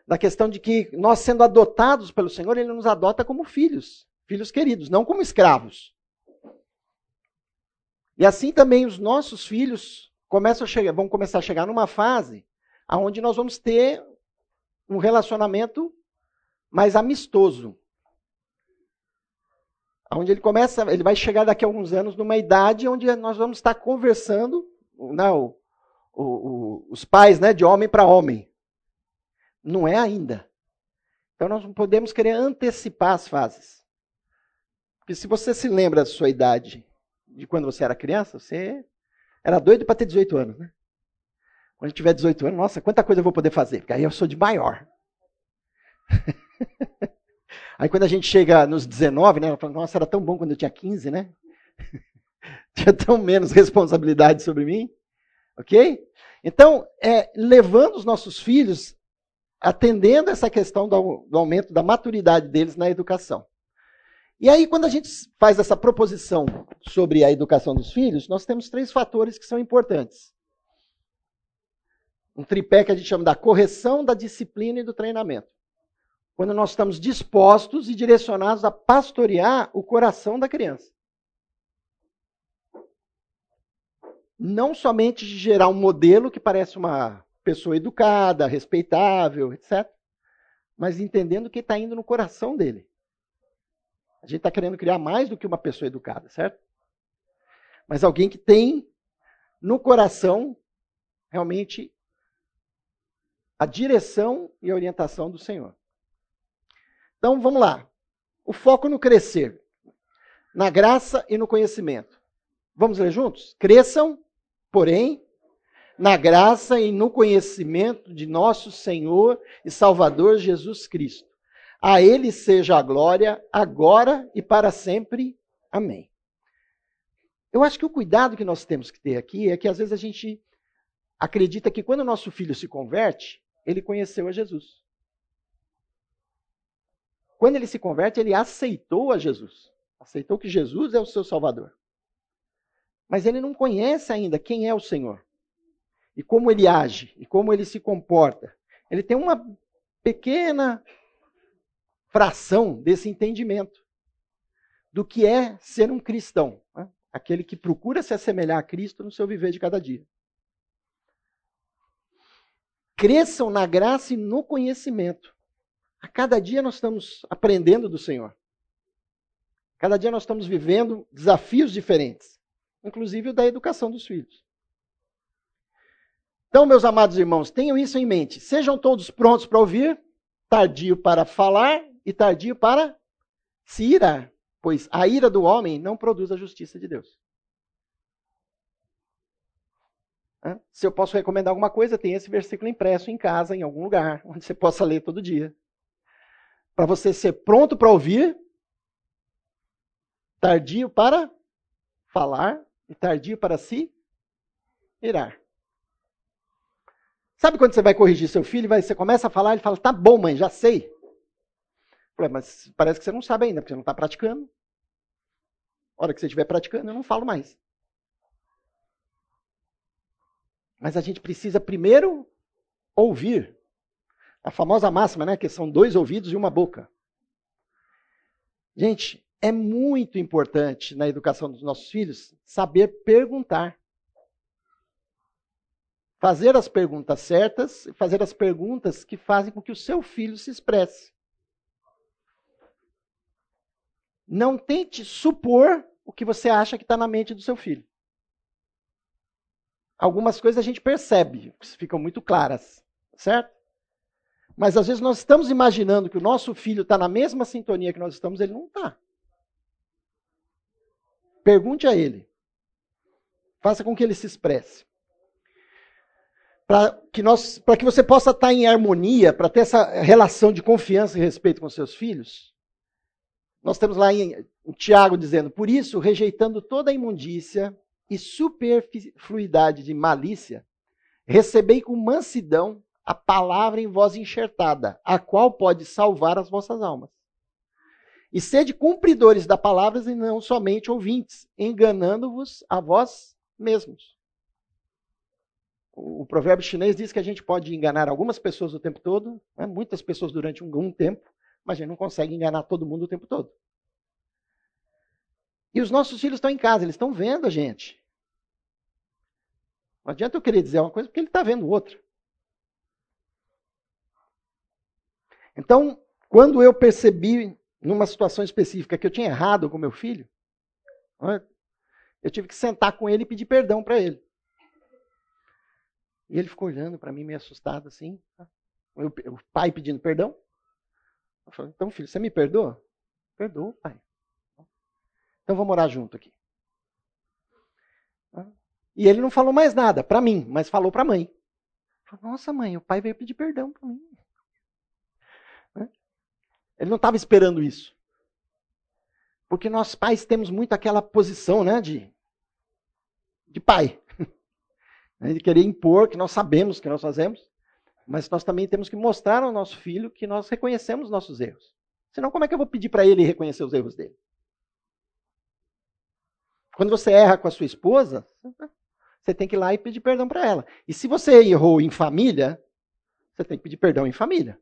da questão de que nós sendo adotados pelo Senhor, ele nos adota como filhos, filhos queridos, não como escravos. E assim também os nossos filhos começam a chegar, vão começar a chegar numa fase onde nós vamos ter um relacionamento mais amistoso. Onde ele começa, ele vai chegar daqui a alguns anos numa idade onde nós vamos estar conversando, não, o, o, os pais, né, de homem para homem. Não é ainda. Então nós não podemos querer antecipar as fases. Porque se você se lembra da sua idade de quando você era criança, você era doido para ter 18 anos, né? Quando eu tiver 18 anos, nossa, quanta coisa eu vou poder fazer, porque aí eu sou de maior. aí quando a gente chega nos 19, né, fala, nossa, era tão bom quando eu tinha 15, né? tinha tão menos responsabilidade sobre mim. Ok? Então, é, levando os nossos filhos, atendendo essa questão do, do aumento da maturidade deles na educação. E aí, quando a gente faz essa proposição sobre a educação dos filhos, nós temos três fatores que são importantes. Um tripé que a gente chama da correção, da disciplina e do treinamento. Quando nós estamos dispostos e direcionados a pastorear o coração da criança. Não somente de gerar um modelo que parece uma pessoa educada, respeitável, etc. Mas entendendo que está indo no coração dele. A gente está querendo criar mais do que uma pessoa educada, certo? Mas alguém que tem no coração realmente a direção e a orientação do Senhor. Então vamos lá. O foco no crescer, na graça e no conhecimento. Vamos ler juntos? Cresçam, porém, na graça e no conhecimento de nosso Senhor e Salvador Jesus Cristo. A Ele seja a glória, agora e para sempre. Amém. Eu acho que o cuidado que nós temos que ter aqui é que às vezes a gente acredita que quando o nosso filho se converte, ele conheceu a Jesus. Quando ele se converte, ele aceitou a Jesus. Aceitou que Jesus é o seu Salvador. Mas ele não conhece ainda quem é o Senhor. E como ele age, e como ele se comporta. Ele tem uma pequena fração desse entendimento do que é ser um cristão, né? aquele que procura se assemelhar a Cristo no seu viver de cada dia. Cresçam na graça e no conhecimento. A cada dia nós estamos aprendendo do Senhor. Cada dia nós estamos vivendo desafios diferentes, inclusive o da educação dos filhos. Então, meus amados irmãos, tenham isso em mente. Sejam todos prontos para ouvir, tardio para falar e tardio para se irar, pois a ira do homem não produz a justiça de Deus. Se eu posso recomendar alguma coisa, tem esse versículo impresso em casa, em algum lugar, onde você possa ler todo dia. Para você ser pronto para ouvir, tardio para falar e tardio para se irar. Sabe quando você vai corrigir seu filho, você começa a falar, ele fala, tá bom, mãe, já sei. Mas parece que você não sabe ainda, porque você não está praticando. A hora que você estiver praticando, eu não falo mais. Mas a gente precisa primeiro ouvir. A famosa máxima, né? Que são dois ouvidos e uma boca. Gente, é muito importante na educação dos nossos filhos saber perguntar. Fazer as perguntas certas, fazer as perguntas que fazem com que o seu filho se expresse. Não tente supor o que você acha que está na mente do seu filho. Algumas coisas a gente percebe, ficam muito claras, certo? Mas às vezes nós estamos imaginando que o nosso filho está na mesma sintonia que nós estamos, ele não está. Pergunte a ele. Faça com que ele se expresse. Para que, nós, que você possa estar em harmonia, para ter essa relação de confiança e respeito com seus filhos, nós temos lá em Tiago dizendo: Por isso, rejeitando toda a imundícia e superfluidade de malícia, recebei com mansidão a palavra em voz enxertada, a qual pode salvar as vossas almas. E sede cumpridores da palavra e não somente ouvintes, enganando-vos a vós mesmos. O, provérbio chinês diz que a gente pode enganar algumas pessoas o tempo todo, né? muitas pessoas durante um, um tempo, mas a gente não consegue enganar todo mundo o tempo todo. E os nossos filhos estão em casa, eles estão vendo a gente. Não adianta eu querer dizer uma coisa porque ele está vendo outra. Então, quando eu percebi numa situação específica que eu tinha errado com meu filho, eu tive que sentar com ele e pedir perdão para ele. E ele ficou olhando para mim meio assustado assim. O pai pedindo perdão. Eu falei, então filho, você me perdoa? Perdoa, pai. Então vamos morar junto aqui. E ele não falou mais nada para mim, mas falou para a mãe. Nossa, mãe, o pai veio pedir perdão para mim. Ele não estava esperando isso. Porque nós pais temos muito aquela posição né, de, de pai. De querer impor que nós sabemos que nós fazemos, mas nós também temos que mostrar ao nosso filho que nós reconhecemos nossos erros. Senão, como é que eu vou pedir para ele reconhecer os erros dele? Quando você erra com a sua esposa, você tem que ir lá e pedir perdão para ela. E se você errou em família, você tem que pedir perdão em família.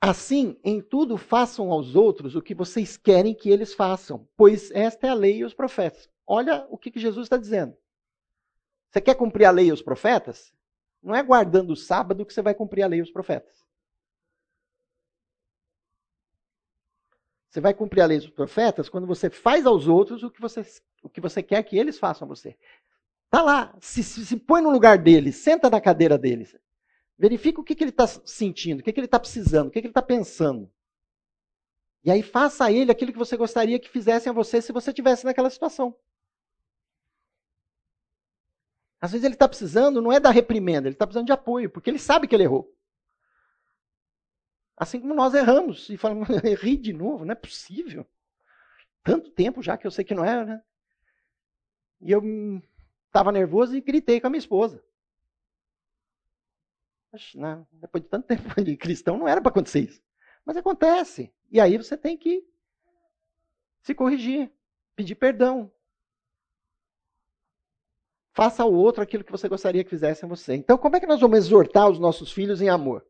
Assim, em tudo façam aos outros o que vocês querem que eles façam, pois esta é a lei e os profetas. Olha o que, Jesus está dizendo. Você quer cumprir a lei e os profetas? Não é guardando o sábado que você vai cumprir a lei e os profetas. Você vai cumprir a lei dos profetas quando você faz aos outros o que você, o que você quer que eles façam a você. Tá lá, se, se, se põe no lugar deles, senta na cadeira deles. Verifica o que, que ele está sentindo, o que, que ele está precisando, o que, que ele está pensando. E aí faça a ele aquilo que você gostaria que fizessem a você se você estivesse naquela situação. Às vezes ele está precisando, não é da reprimenda, ele está precisando de apoio, porque ele sabe que ele errou. Assim como nós erramos e falamos, errei de novo, não é possível. Tanto tempo já que eu sei que não é, né? E eu estava nervoso e gritei com a minha esposa. Né? Depois de tanto tempo de cristão, não era para acontecer isso. Mas acontece. E aí você tem que se corrigir, pedir perdão. Faça ao outro aquilo que você gostaria que fizesse a você. Então, como é que nós vamos exortar os nossos filhos em amor?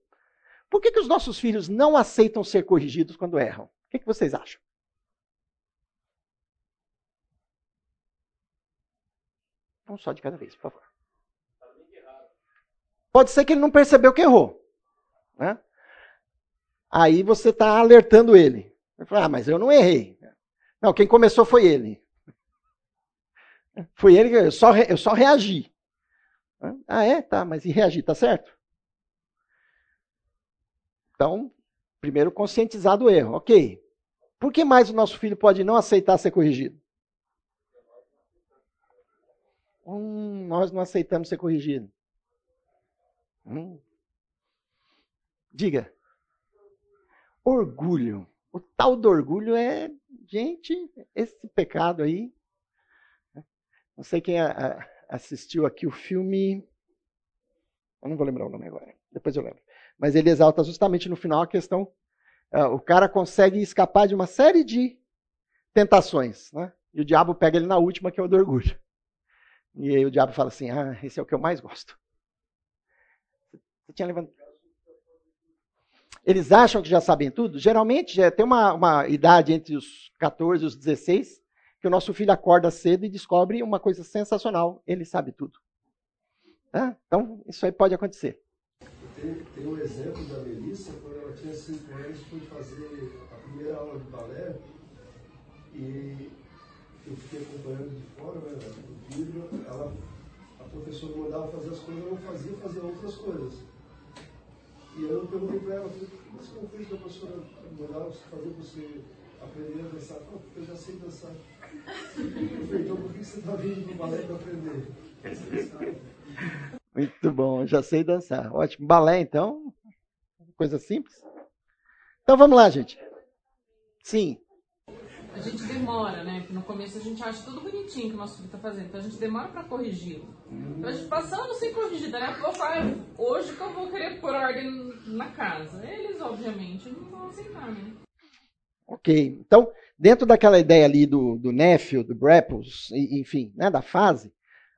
Por que, que os nossos filhos não aceitam ser corrigidos quando erram? O que, que vocês acham? Vamos só de cada vez, por favor. Pode ser que ele não percebeu que errou. Né? Aí você está alertando ele. Ele fala, ah, mas eu não errei. Não, quem começou foi ele. Foi ele que eu só, eu só reagi. Ah, é? Tá, mas e reagir, tá certo? Então, primeiro conscientizar do erro. Ok. Por que mais o nosso filho pode não aceitar ser corrigido? Hum, nós não aceitamos ser corrigido. Hum. Diga. Orgulho. O tal do orgulho é, gente, esse pecado aí. Não sei quem a, a, assistiu aqui o filme. Eu não vou lembrar o nome agora. Depois eu lembro. Mas ele exalta justamente no final a questão. Uh, o cara consegue escapar de uma série de tentações. Né? E o diabo pega ele na última, que é o do orgulho. E aí o diabo fala assim: Ah, esse é o que eu mais gosto. Você tinha levantado. Eles acham que já sabem tudo? Geralmente já tem uma, uma idade entre os 14 e os 16 que o nosso filho acorda cedo e descobre uma coisa sensacional. Ele sabe tudo. Ah, então, isso aí pode acontecer. Tem, tem um exemplo da Melissa, quando ela tinha 5 anos, foi fazer a primeira aula de balé e eu fiquei acompanhando de fora, né, no vidro, ela, a professora mandava fazer as coisas, eu não fazia, fazia outras coisas. E eu perguntei para ela, o você não fez que a professora mandava fazer você aprender a dançar. Porque eu já sei dançar. Eu falei, então por que você está vindo no balé para aprender? Muito bom, já sei dançar. Ótimo. Balé, então, coisa simples. Então vamos lá, gente. Sim. A gente demora, né? Que no começo a gente acha tudo bonitinho que o nosso filho está fazendo, então a gente demora para corrigi-lo. Então a gente passando sem corrigir, daí a pouco, ah, hoje que eu vou querer pôr ordem na casa. Eles, obviamente, não vão aceitar, né? Ok. Então, dentro daquela ideia ali do, do Nefil, do Brepos, enfim, né, da fase,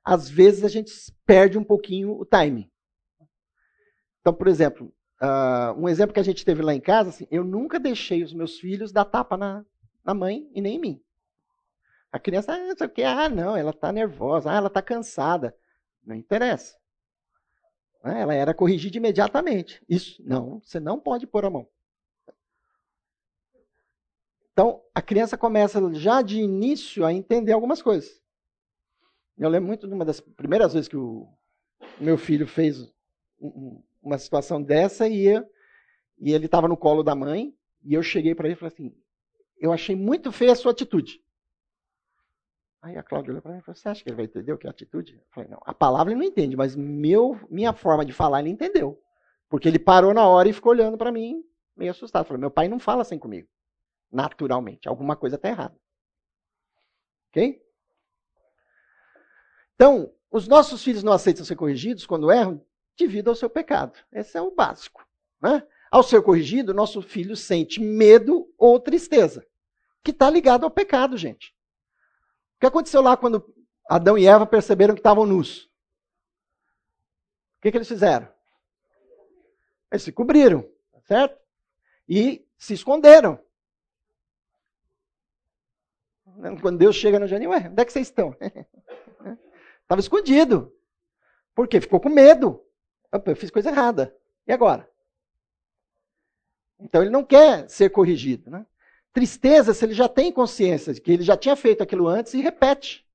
às vezes a gente perde um pouquinho o timing. Então, por exemplo, uh, um exemplo que a gente teve lá em casa, assim, eu nunca deixei os meus filhos dar tapa na, na mãe e nem em mim. A criança, ah, não que, ah, não, ela está nervosa, ah, ela está cansada. Não interessa. Né, ela era corrigida imediatamente. Isso, não, você não pode pôr a mão. Então, a criança começa já de início a entender algumas coisas. Eu lembro muito de uma das primeiras vezes que o meu filho fez uma situação dessa e, eu, e ele estava no colo da mãe e eu cheguei para ele e falei assim, eu achei muito feia a sua atitude. Aí a Cláudia olhou para mim e falou, você acha que ele vai entender o que é atitude? Eu falei, não, a palavra ele não entende, mas meu, minha forma de falar ele entendeu. Porque ele parou na hora e ficou olhando para mim meio assustado. Falei, meu pai não fala assim comigo naturalmente. Alguma coisa está errada. Ok? Então, os nossos filhos não aceitam ser corrigidos quando erram devido ao seu pecado. Esse é o básico. Né? Ao ser corrigido, nosso filho sente medo ou tristeza, que está ligado ao pecado, gente. O que aconteceu lá quando Adão e Eva perceberam que estavam nus? O que, que eles fizeram? Eles se cobriram, certo? E se esconderam. Quando Deus chega no jardim, ué, onde é que vocês estão? Estava escondido. Por quê? Ficou com medo. Opa, eu fiz coisa errada. E agora? Então ele não quer ser corrigido. Né? Tristeza se ele já tem consciência de que ele já tinha feito aquilo antes e repete.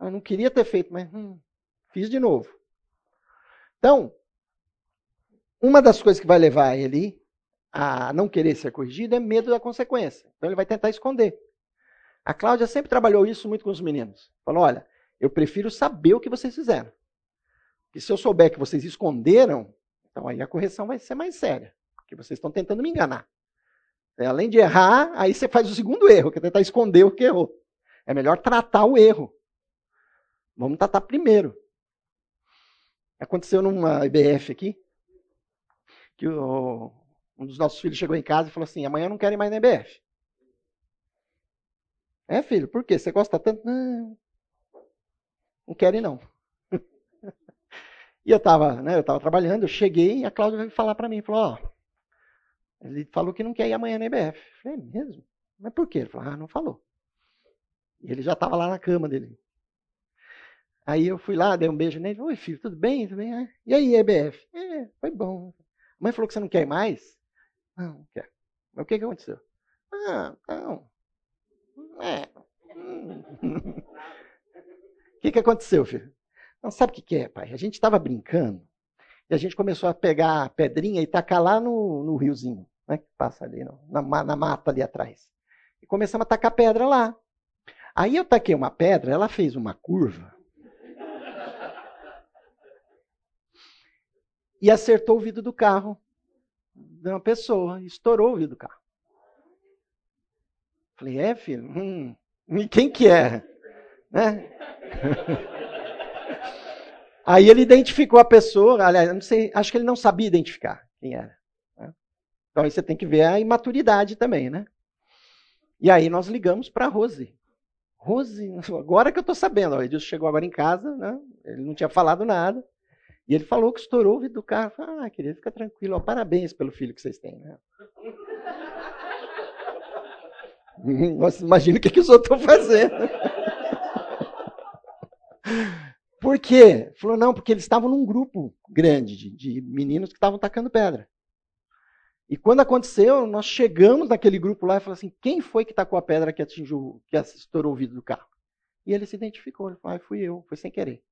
Eu não queria ter feito, mas hum, fiz de novo. Então, uma das coisas que vai levar ele a não querer ser corrigido é medo da consequência. Então ele vai tentar esconder. A Cláudia sempre trabalhou isso muito com os meninos. Falou: olha, eu prefiro saber o que vocês fizeram. E se eu souber que vocês esconderam, então aí a correção vai ser mais séria. Porque vocês estão tentando me enganar. É, além de errar, aí você faz o segundo erro, que é tentar esconder o que errou. É melhor tratar o erro. Vamos tratar primeiro. Aconteceu numa IBF aqui, que o, um dos nossos filhos chegou em casa e falou assim: amanhã não quero mais na IBF. É, filho, por quê? Você gosta tanto? Não, não quero ir, não. e eu estava né, eu tava trabalhando, eu cheguei e a Cláudia veio falar para mim, falou, ó, ele falou que não quer ir amanhã na EBF. Eu falei, é mesmo? Mas por quê? Ele falou, ah, não falou. E ele já estava lá na cama dele. Aí eu fui lá, dei um beijo nele, oi filho, tudo bem? Tudo bem? E aí, EBF? É, foi bom. A mãe falou que você não quer mais? Não, não quer. Mas o que, que aconteceu? Ah, não. É. O que, que aconteceu, filho? Não sabe o que, que é, pai? A gente estava brincando e a gente começou a pegar a pedrinha e tacar lá no, no riozinho, né, que passa ali na, na mata ali atrás. E começamos a tacar pedra lá. Aí eu taquei uma pedra, ela fez uma curva. e acertou o vidro do carro de uma pessoa, estourou o vidro do carro. Falei, é, filho? Hum, e quem que é? Né? Aí ele identificou a pessoa, aliás, não sei, acho que ele não sabia identificar quem era. Né? Então aí você tem que ver a imaturidade também, né? E aí nós ligamos para Rose. Rose, agora que eu estou sabendo, o Edilson chegou agora em casa, né? ele não tinha falado nada. E ele falou que estourou o vidro do carro. Ah, querido, fica tranquilo, ó, parabéns pelo filho que vocês têm. Né? Nossa, imagina o que, que os outros estão fazendo. Por quê? Falou, não, porque eles estavam num grupo grande de, de meninos que estavam tacando pedra. E quando aconteceu, nós chegamos naquele grupo lá e falamos assim: quem foi que tacou a pedra que atingiu, que estourou o vidro do carro? E ele se identificou, ele falou: ah, fui eu, foi sem querer.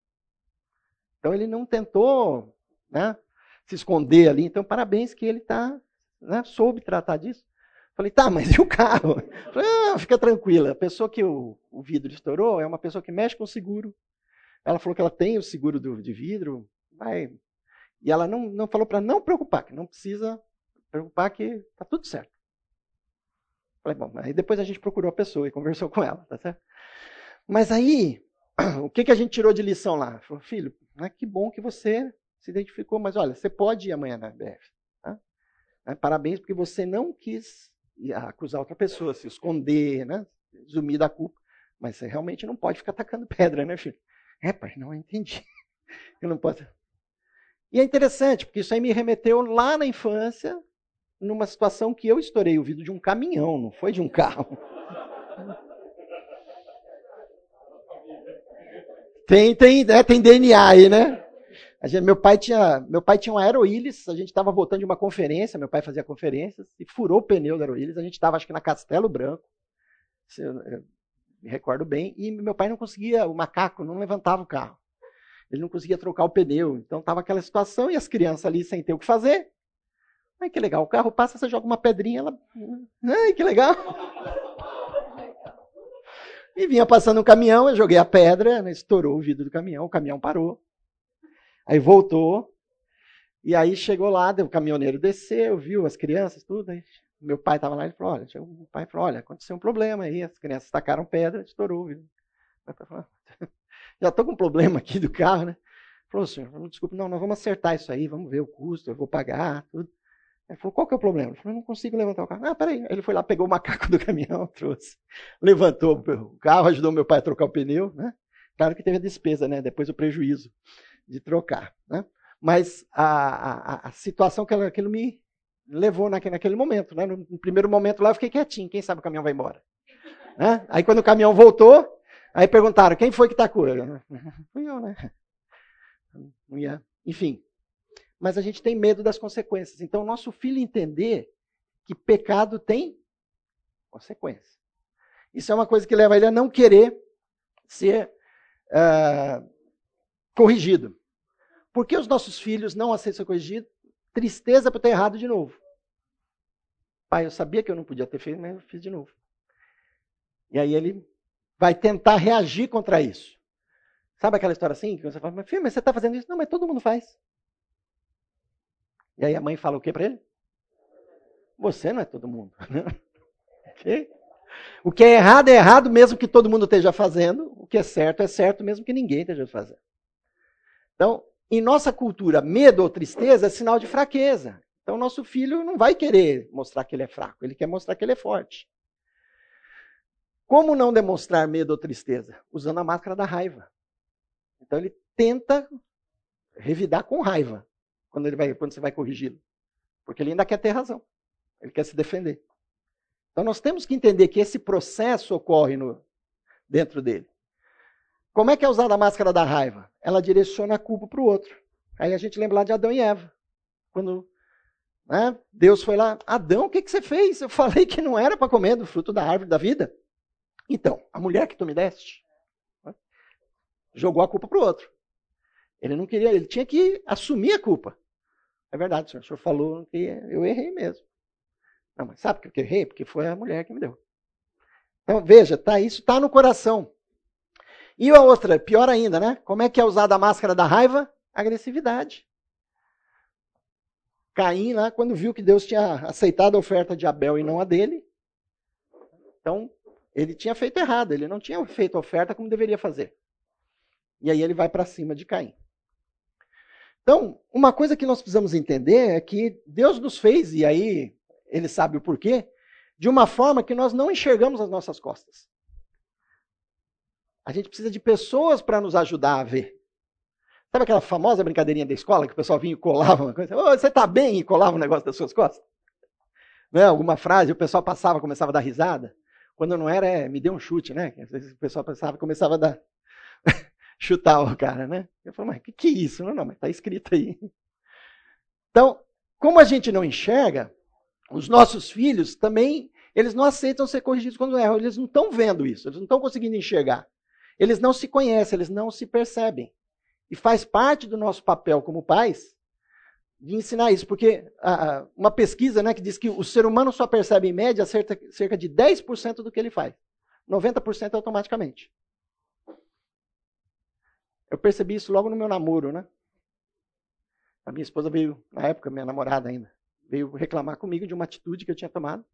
Então ele não tentou né, se esconder ali. Então, parabéns que ele tá, né, soube tratar disso. Falei, tá, mas e o carro? Falei, ah, fica tranquila. A pessoa que o, o vidro estourou é uma pessoa que mexe com o seguro. Ela falou que ela tem o seguro do, de vidro, vai. E ela não, não falou para não preocupar, que não precisa preocupar, que tá tudo certo. Falei, bom, aí depois a gente procurou a pessoa e conversou com ela, tá certo? Mas aí, o que, que a gente tirou de lição lá? Falou, filho, né, que bom que você se identificou, mas olha, você pode ir amanhã na BF. Tá? Né, parabéns, porque você não quis acusar outra pessoa, se esconder, né? Da culpa. Mas você realmente não pode ficar atacando pedra, né, filho? É, pai, não entendi. Eu não posso. E é interessante, porque isso aí me remeteu lá na infância, numa situação que eu estourei o vidro de um caminhão, não foi de um carro. Tem, tem, né, tem DNA aí, né? Gente, meu, pai tinha, meu pai tinha um aeroílis, a gente estava voltando de uma conferência, meu pai fazia conferências, e furou o pneu do aeroílis, a gente estava acho que na Castelo Branco, me recordo bem, e meu pai não conseguia, o macaco não levantava o carro. Ele não conseguia trocar o pneu, então estava aquela situação, e as crianças ali sem ter o que fazer. Ai, que legal, o carro passa, você joga uma pedrinha, ela... Ai, que legal. E vinha passando um caminhão, eu joguei a pedra, né, estourou o vidro do caminhão, o caminhão parou. Aí voltou, e aí chegou lá, o caminhoneiro desceu, viu as crianças, tudo. Aí meu pai estava lá e falou: olha, o pai falou: olha, aconteceu um problema aí, as crianças tacaram pedra, estourou. Falou, Já estou com um problema aqui do carro, né? Falou, senhor, desculpa, não, nós vamos acertar isso aí, vamos ver o custo, eu vou pagar, tudo. Ele falou, qual que é o problema? Ele falou, não consigo levantar o carro. Ah, peraí. Ele foi lá, pegou o macaco do caminhão, trouxe. Levantou o carro, ajudou meu pai a trocar o pneu, né? Claro que teve a despesa, né? Depois o prejuízo de trocar. Né? Mas a, a, a situação que aquilo me levou naquele, naquele momento. Né? No, no, primeiro momento lá eu fiquei quietinho, quem sabe o caminhão vai embora. Né? Aí quando o caminhão voltou, aí perguntaram, quem foi que tacou? Eu, Fui eu, né? Enfim. Mas a gente tem medo das consequências. Então, o nosso filho entender que pecado tem consequência. Isso é uma coisa que leva ele a não querer ser uh, corrigido. Por que os nossos filhos não aceitam ser corrigido? Tristeza por ter errado de novo. Pai, eu sabia que eu não podia ter feito, mas eu fiz de novo. E aí ele vai tentar reagir contra isso. Sabe aquela história assim? Que você fala, filho, mas você está fazendo isso? Não, mas todo mundo faz. E aí a mãe fala o que para ele? Você não é todo mundo. okay? O que é errado é errado mesmo que todo mundo esteja fazendo. O que é certo é certo mesmo que ninguém esteja fazendo. Então, em nossa cultura, medo ou tristeza é sinal de fraqueza. Então, nosso filho não vai querer mostrar que ele é fraco, ele quer mostrar que ele é forte. Como não demonstrar medo ou tristeza? Usando a máscara da raiva. Então, ele tenta revidar com raiva quando, ele vai, quando você vai corrigi-lo. Porque ele ainda quer ter razão. Ele quer se defender. Então, nós temos que entender que esse processo ocorre no, dentro dele. Como é que é usada a máscara da raiva? Ela direciona a culpa para o outro. Aí a gente lembra lá de Adão e Eva. Quando né, Deus foi lá, Adão, o que, que você fez? Eu falei que não era para comer do fruto da árvore da vida. Então, a mulher que tu me deste, né, jogou a culpa para o outro. Ele não queria, ele tinha que assumir a culpa. É verdade, senhor. O senhor falou que eu errei mesmo. Não, mas sabe por que eu errei? Porque foi a mulher que me deu. Então, veja, tá, isso está no coração. E a outra, pior ainda, né? Como é que é usada a máscara da raiva? Agressividade. Caim lá, quando viu que Deus tinha aceitado a oferta de Abel e não a dele, então ele tinha feito errado, ele não tinha feito a oferta como deveria fazer. E aí ele vai para cima de Caim. Então, uma coisa que nós precisamos entender é que Deus nos fez, e aí ele sabe o porquê, de uma forma que nós não enxergamos as nossas costas. A gente precisa de pessoas para nos ajudar a ver. Sabe aquela famosa brincadeirinha da escola que o pessoal vinha e colava uma coisa? Oh, você está bem? E colava um negócio das suas costas? Né? Alguma frase, o pessoal passava, começava a dar risada. Quando não era, é, me deu um chute, né? Às vezes o pessoal passava, começava a dar chutar o cara, né? Eu falei, mas que que é isso? Não, não, mas está escrito aí. Então, como a gente não enxerga, os nossos filhos também, eles não aceitam ser corrigidos quando erram, eles não estão vendo isso, eles não estão conseguindo enxergar. Eles não se conhecem, eles não se percebem. E faz parte do nosso papel como pais de ensinar isso, porque uma pesquisa né, que diz que o ser humano só percebe, em média, cerca, cerca de 10% do que ele faz. 90% automaticamente. Eu percebi isso logo no meu namoro, né? A minha esposa veio, na época, minha namorada ainda, veio reclamar comigo de uma atitude que eu tinha tomado.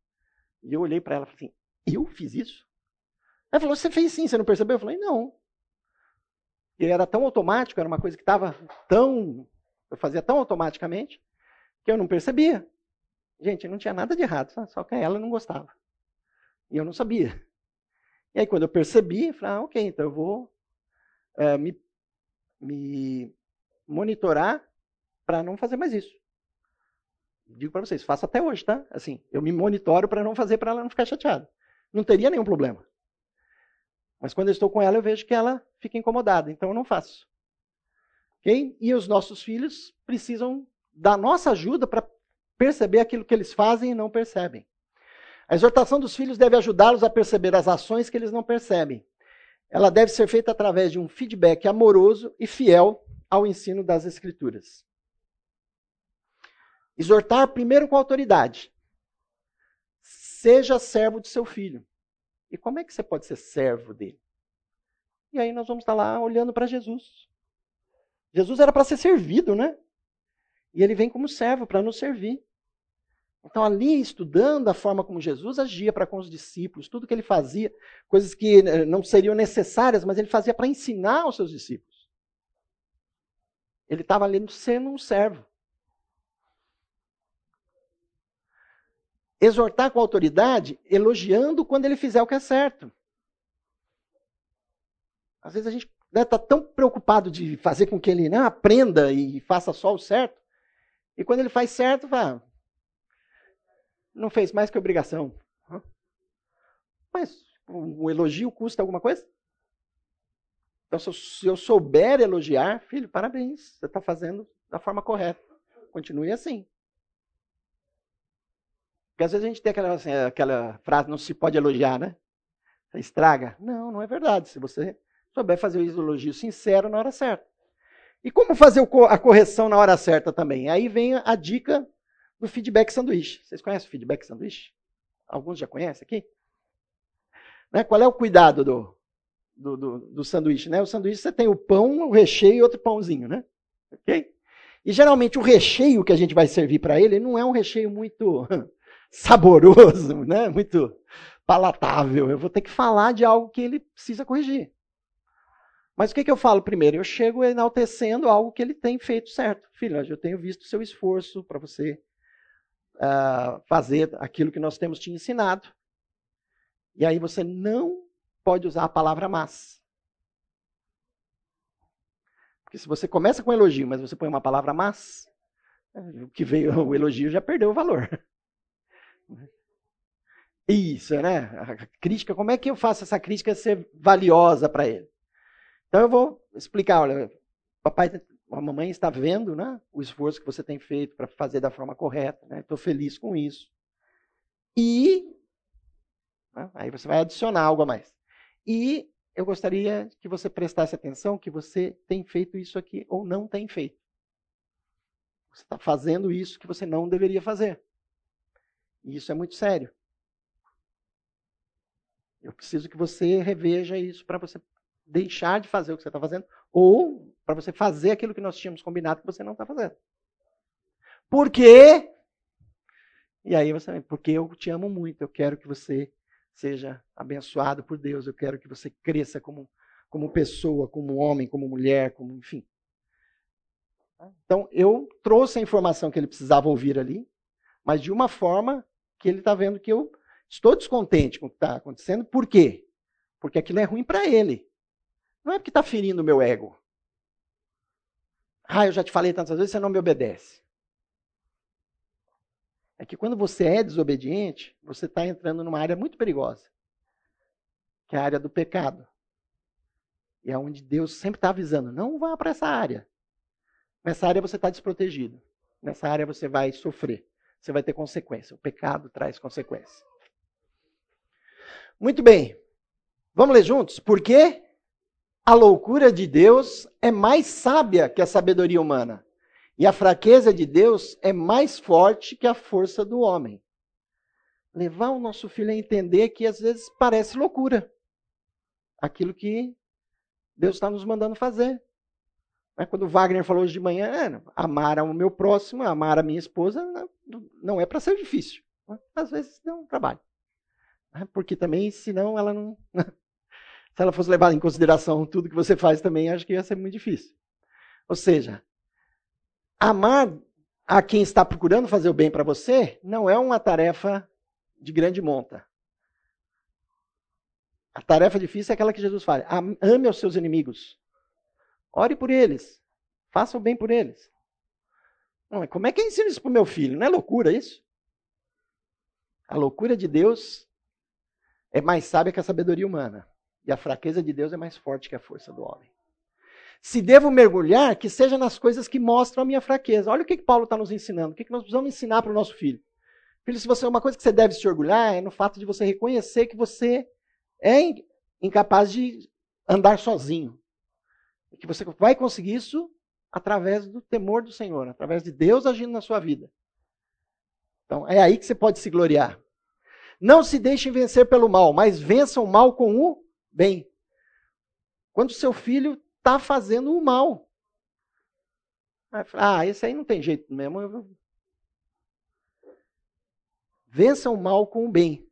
E eu olhei para ela e falei assim: Eu fiz isso? Ela falou: Você fez sim, você não percebeu? Eu falei: Não. E era tão automático, era uma coisa que estava tão. Eu fazia tão automaticamente que eu não percebia. Gente, não tinha nada de errado, só que ela não gostava. E eu não sabia. E aí, quando eu percebi, eu falei: ah, ok, então eu vou é, me, me monitorar para não fazer mais isso. Digo para vocês, faço até hoje, tá? Assim, eu me monitoro para não fazer, para ela não ficar chateada. Não teria nenhum problema. Mas quando eu estou com ela, eu vejo que ela fica incomodada, então eu não faço. Ok? E os nossos filhos precisam da nossa ajuda para perceber aquilo que eles fazem e não percebem. A exortação dos filhos deve ajudá-los a perceber as ações que eles não percebem. Ela deve ser feita através de um feedback amoroso e fiel ao ensino das Escrituras. Exortar primeiro com autoridade. Seja servo de seu filho. E como é que você pode ser servo dele? E aí nós vamos estar lá olhando para Jesus. Jesus era para ser servido, né? E ele vem como servo para nos servir. Então, ali, estudando a forma como Jesus agia para com os discípulos, tudo que ele fazia, coisas que eh, não seriam necessárias, mas ele fazia para ensinar aos seus discípulos. Ele estava ali sendo um servo. Exortar com autoridade, elogiando quando ele fizer o que é certo. Às vezes a gente está né, tá tão preocupado de fazer com que ele né, aprenda e faça só o certo, e quando ele faz certo, fala, não fez mais que obrigação. Mas o elogio custa alguma coisa? Então, se eu souber elogiar, filho, parabéns, você está fazendo da forma correta. Continue assim. Porque às vezes a gente tem aquela, assim, aquela frase, não se pode elogiar, né? Estraga. Não, não é verdade. Se você souber fazer o elogio sincero na hora certa. E como fazer a correção na hora certa também? Aí vem a dica do feedback sanduíche. Vocês conhecem o feedback sanduíche? Alguns já conhecem aqui? Né? Qual é o cuidado do, do, do, do sanduíche? Né? O sanduíche você tem o pão, o recheio e outro pãozinho, né? Ok? E geralmente o recheio que a gente vai servir para ele não é um recheio muito saboroso, né? muito palatável. Eu vou ter que falar de algo que ele precisa corrigir. Mas o que, que eu falo primeiro? Eu chego enaltecendo algo que ele tem feito certo. Filho, eu tenho visto o seu esforço para você uh, fazer aquilo que nós temos te ensinado. E aí você não pode usar a palavra mas. Porque se você começa com elogio, mas você põe uma palavra mas, o que veio o elogio já perdeu o valor. Isso, né? A crítica, como é que eu faço essa crítica ser valiosa para ele? Então eu vou explicar, olha, papai, a mamãe está vendo, né, o esforço que você tem feito para fazer da forma correta, né? Estou feliz com isso. E né, aí você vai adicionar algo a mais. E eu gostaria que você prestasse atenção que você tem feito isso aqui ou não tem feito. Você está fazendo isso que você não deveria fazer. E isso é muito sério. Eu preciso que você reveja isso para você deixar de fazer o que você está fazendo ou para você fazer aquilo que nós tínhamos combinado que você não está fazendo. Por quê? E aí você, porque eu te amo muito, eu quero que você seja abençoado por Deus, eu quero que você cresça como, como pessoa, como homem, como mulher, como enfim. Então eu trouxe a informação que ele precisava ouvir ali, mas de uma forma que ele está vendo que eu estou descontente com o que está acontecendo. Por quê? Porque aquilo é ruim para ele. Não é porque está ferindo o meu ego. Ah, eu já te falei tantas vezes, você não me obedece. É que quando você é desobediente, você está entrando numa área muito perigosa, que é a área do pecado. E é onde Deus sempre está avisando: não vá para essa área. Nessa área você está desprotegido. Nessa área você vai sofrer você vai ter consequência. O pecado traz consequência. Muito bem. Vamos ler juntos? Porque a loucura de Deus é mais sábia que a sabedoria humana. E a fraqueza de Deus é mais forte que a força do homem. Levar o nosso filho a entender que às vezes parece loucura aquilo que Deus está nos mandando fazer. Né, quando Wagner falou hoje de manhã, é, amar o meu próximo, amar a minha esposa, não é para ser difícil. Né, às vezes dá um trabalho. Né, porque também, senão, ela não. Se ela fosse levar em consideração tudo que você faz também, acho que ia ser muito difícil. Ou seja, amar a quem está procurando fazer o bem para você não é uma tarefa de grande monta. A tarefa difícil é aquela que Jesus fala: ame aos seus inimigos. Ore por eles. Faça o bem por eles. Como é que eu ensino isso para o meu filho? Não é loucura isso? A loucura de Deus é mais sábia que a sabedoria humana. E a fraqueza de Deus é mais forte que a força do homem. Se devo mergulhar, que seja nas coisas que mostram a minha fraqueza. Olha o que, que Paulo está nos ensinando. O que, que nós precisamos ensinar para o nosso filho. Filho, se você uma coisa que você deve se orgulhar é no fato de você reconhecer que você é incapaz de andar sozinho. Que você vai conseguir isso através do temor do Senhor, através de Deus agindo na sua vida. Então, é aí que você pode se gloriar. Não se deixem vencer pelo mal, mas vençam o mal com o bem. Quando seu filho está fazendo o mal. Ah, esse aí não tem jeito mesmo. Vença o mal com o bem.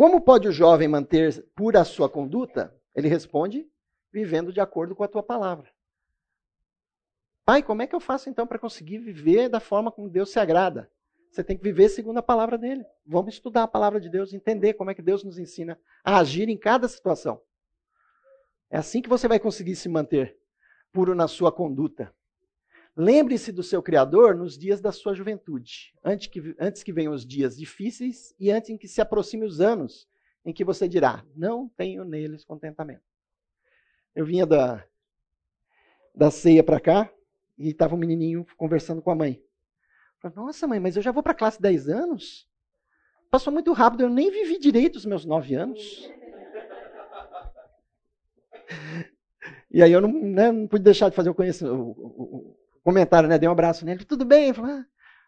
Como pode o jovem manter pura a sua conduta? Ele responde: vivendo de acordo com a tua palavra. Pai, como é que eu faço então para conseguir viver da forma como Deus se agrada? Você tem que viver segundo a palavra dele. Vamos estudar a palavra de Deus, entender como é que Deus nos ensina a agir em cada situação. É assim que você vai conseguir se manter puro na sua conduta. Lembre-se do seu Criador nos dias da sua juventude, antes que, antes que venham os dias difíceis e antes que se aproxime os anos em que você dirá: Não tenho neles contentamento. Eu vinha da, da ceia para cá e estava um menininho conversando com a mãe. Falei, Nossa, mãe, mas eu já vou para a classe 10 anos? Passou muito rápido, eu nem vivi direito os meus 9 anos. E aí eu não, né, não pude deixar de fazer o comentário, né? Dei um abraço nele. Tudo bem? Falou, ah.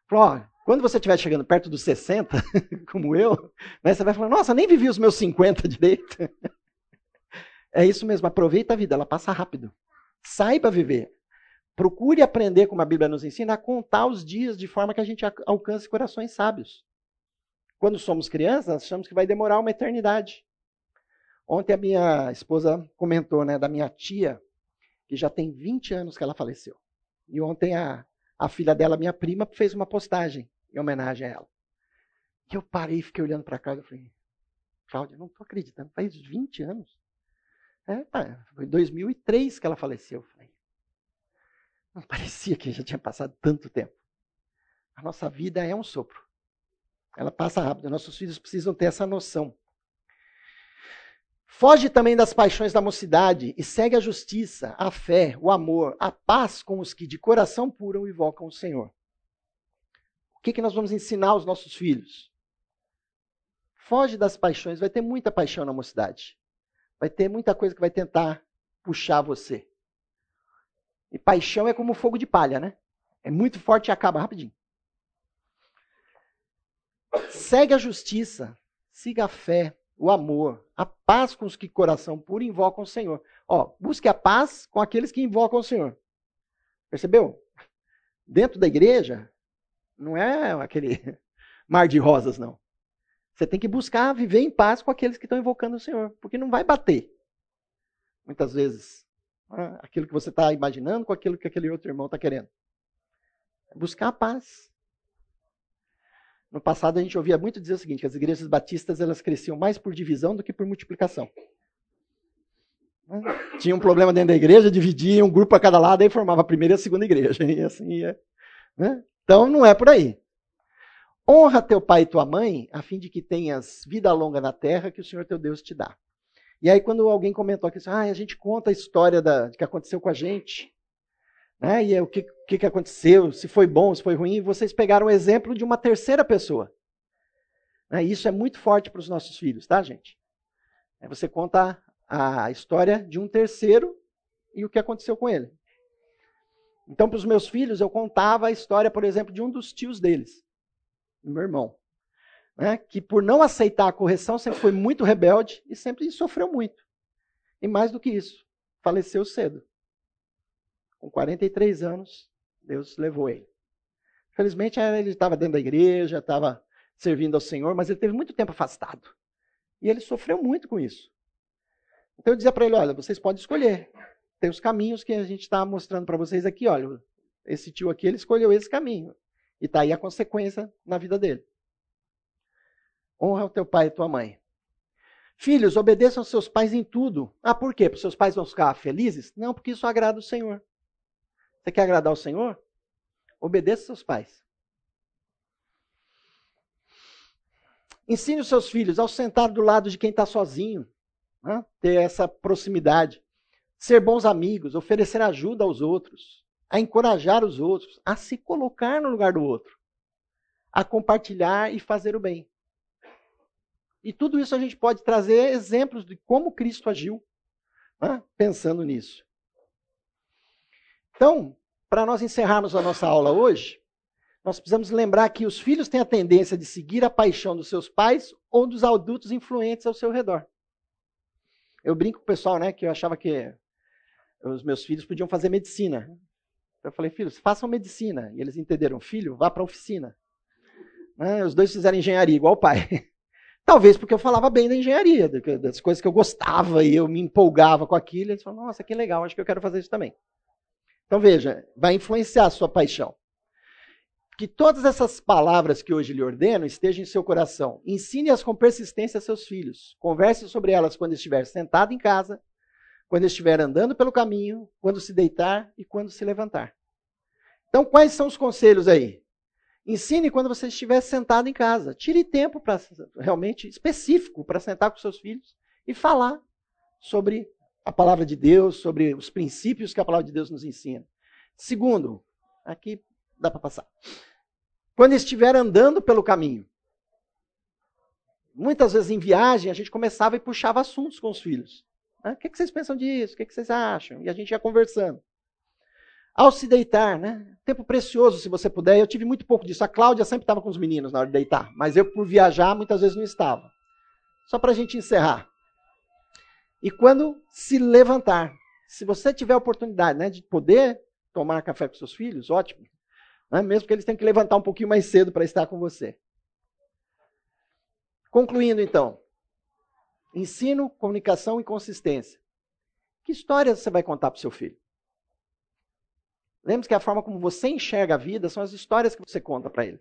Falou, quando você estiver chegando perto dos 60, como eu, né, você vai falar, nossa, nem vivi os meus 50 direito. é isso mesmo, aproveita a vida, ela passa rápido. Saiba viver. Procure aprender, como a Bíblia nos ensina, a contar os dias de forma que a gente alcance corações sábios. Quando somos crianças, achamos que vai demorar uma eternidade. Ontem a minha esposa comentou, né, da minha tia, que já tem 20 anos que ela faleceu. E ontem a, a filha dela, minha prima, fez uma postagem em homenagem a ela. E eu parei e fiquei olhando para cá e falei, Cláudia, não estou acreditando, faz 20 anos. É, foi 2003 que ela faleceu. Eu falei, não parecia que já tinha passado tanto tempo. A nossa vida é um sopro. Ela passa rápido. Nossos filhos precisam ter essa noção. Foge também das paixões da mocidade e segue a justiça, a fé, o amor, a paz com os que de coração puro invocam o Senhor. O que, que nós vamos ensinar aos nossos filhos? Foge das paixões. Vai ter muita paixão na mocidade. Vai ter muita coisa que vai tentar puxar você. E paixão é como fogo de palha, né? É muito forte e acaba rapidinho. Segue a justiça, siga a fé, o amor, a paz com os que coração puro invocam o Senhor. Ó, busque a paz com aqueles que invocam o Senhor. Percebeu? Dentro da igreja, não é aquele mar de rosas, não. Você tem que buscar viver em paz com aqueles que estão invocando o Senhor, porque não vai bater. Muitas vezes né, aquilo que você está imaginando com aquilo que aquele outro irmão está querendo. Buscar a paz. No passado a gente ouvia muito dizer o seguinte, que as igrejas batistas elas cresciam mais por divisão do que por multiplicação. Né, tinha um problema dentro da igreja, dividia um grupo a cada lado e formava a primeira e a segunda igreja. E assim ia. Né? Então não é por aí. Honra teu pai e tua mãe, a fim de que tenhas vida longa na terra que o Senhor teu Deus te dá. E aí, quando alguém comentou aqui, ah, a gente conta a história da, que aconteceu com a gente, né? e é, o que, que, que aconteceu, se foi bom, se foi ruim, vocês pegaram o exemplo de uma terceira pessoa. Né? Isso é muito forte para os nossos filhos, tá, gente? Você conta a história de um terceiro e o que aconteceu com ele. Então, para os meus filhos, eu contava a história, por exemplo, de um dos tios deles, meu irmão, né, que por não aceitar a correção sempre foi muito rebelde e sempre sofreu muito. E mais do que isso, faleceu cedo. Com 43 anos, Deus levou ele. Felizmente, ele estava dentro da igreja, estava servindo ao Senhor, mas ele teve muito tempo afastado. E ele sofreu muito com isso. Então eu dizia para ele: olha, vocês podem escolher. Tem os caminhos que a gente está mostrando para vocês aqui. Olha, esse tio aqui ele escolheu esse caminho. E está aí a consequência na vida dele. Honra o teu pai e tua mãe. Filhos, obedeçam aos seus pais em tudo. Ah, por quê? Os seus pais vão ficar felizes? Não, porque isso agrada o Senhor. Você quer agradar o Senhor? Obedeça seus pais. Ensine os seus filhos ao sentar do lado de quem está sozinho, né? ter essa proximidade, ser bons amigos, oferecer ajuda aos outros, a encorajar os outros, a se colocar no lugar do outro, a compartilhar e fazer o bem. E tudo isso a gente pode trazer exemplos de como Cristo agiu, né? pensando nisso. Então, para nós encerrarmos a nossa aula hoje, nós precisamos lembrar que os filhos têm a tendência de seguir a paixão dos seus pais ou dos adultos influentes ao seu redor. Eu brinco com o pessoal, né, que eu achava que os meus filhos podiam fazer medicina. Eu falei, filhos, façam medicina. E eles entenderam, filho, vá para a oficina. Né, os dois fizeram engenharia, igual o pai. Talvez porque eu falava bem da engenharia, das coisas que eu gostava e eu me empolgava com aquilo. Eles falaram, nossa, que legal, acho que eu quero fazer isso também. Então veja, vai influenciar a sua paixão. Que todas essas palavras que hoje lhe ordeno estejam em seu coração. Ensine-as com persistência a seus filhos. Converse sobre elas quando estiver sentado em casa, quando estiver andando pelo caminho, quando se deitar e quando se levantar. Então, quais são os conselhos aí? Ensine quando você estiver sentado em casa. Tire tempo para realmente específico para sentar com seus filhos e falar sobre a palavra de Deus, sobre os princípios que a palavra de Deus nos ensina. Segundo, aqui dá para passar. Quando estiver andando pelo caminho. Muitas vezes em viagem a gente começava e puxava assuntos com os filhos. O que vocês pensam disso? O que vocês acham? E a gente ia conversando. Ao se deitar, né? Tempo precioso, se você puder. Eu tive muito pouco disso. A Cláudia sempre estava com os meninos na hora de deitar, mas eu, por viajar, muitas vezes não estava. Só para a gente encerrar. E quando se levantar, se você tiver a oportunidade né, de poder tomar café com seus filhos, ótimo. Né? Mesmo que eles tenham que levantar um pouquinho mais cedo para estar com você. Concluindo, então. Ensino, comunicação e consistência. Que histórias você vai contar para seu filho? Lembre-se que a forma como você enxerga a vida são as histórias que você conta para ele.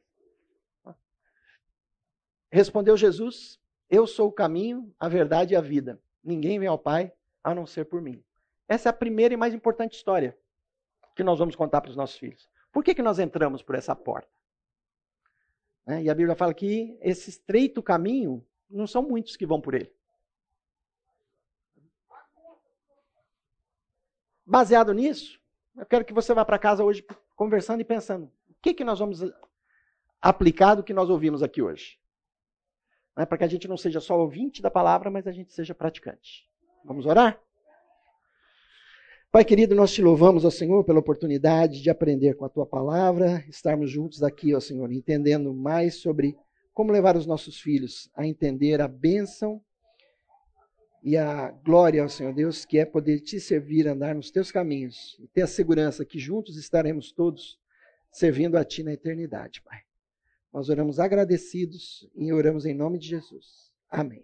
Respondeu Jesus: Eu sou o caminho, a verdade e a vida. Ninguém vem ao Pai a não ser por mim. Essa é a primeira e mais importante história que nós vamos contar para os nossos filhos. Por que, que nós entramos por essa porta? Né? E a Bíblia fala que esse estreito caminho não são muitos que vão por ele. Baseado nisso, eu quero que você vá para casa hoje conversando e pensando: o que, que nós vamos aplicar do que nós ouvimos aqui hoje? Né? Para que a gente não seja só ouvinte da palavra, mas a gente seja praticante. Vamos orar? Pai querido, nós te louvamos, ó Senhor, pela oportunidade de aprender com a tua palavra, estarmos juntos aqui, ó Senhor, entendendo mais sobre como levar os nossos filhos a entender a bênção e a glória ao Senhor Deus, que é poder te servir, andar nos teus caminhos e ter a segurança que juntos estaremos todos servindo a ti na eternidade, Pai. Nós oramos agradecidos e oramos em nome de Jesus. Amém.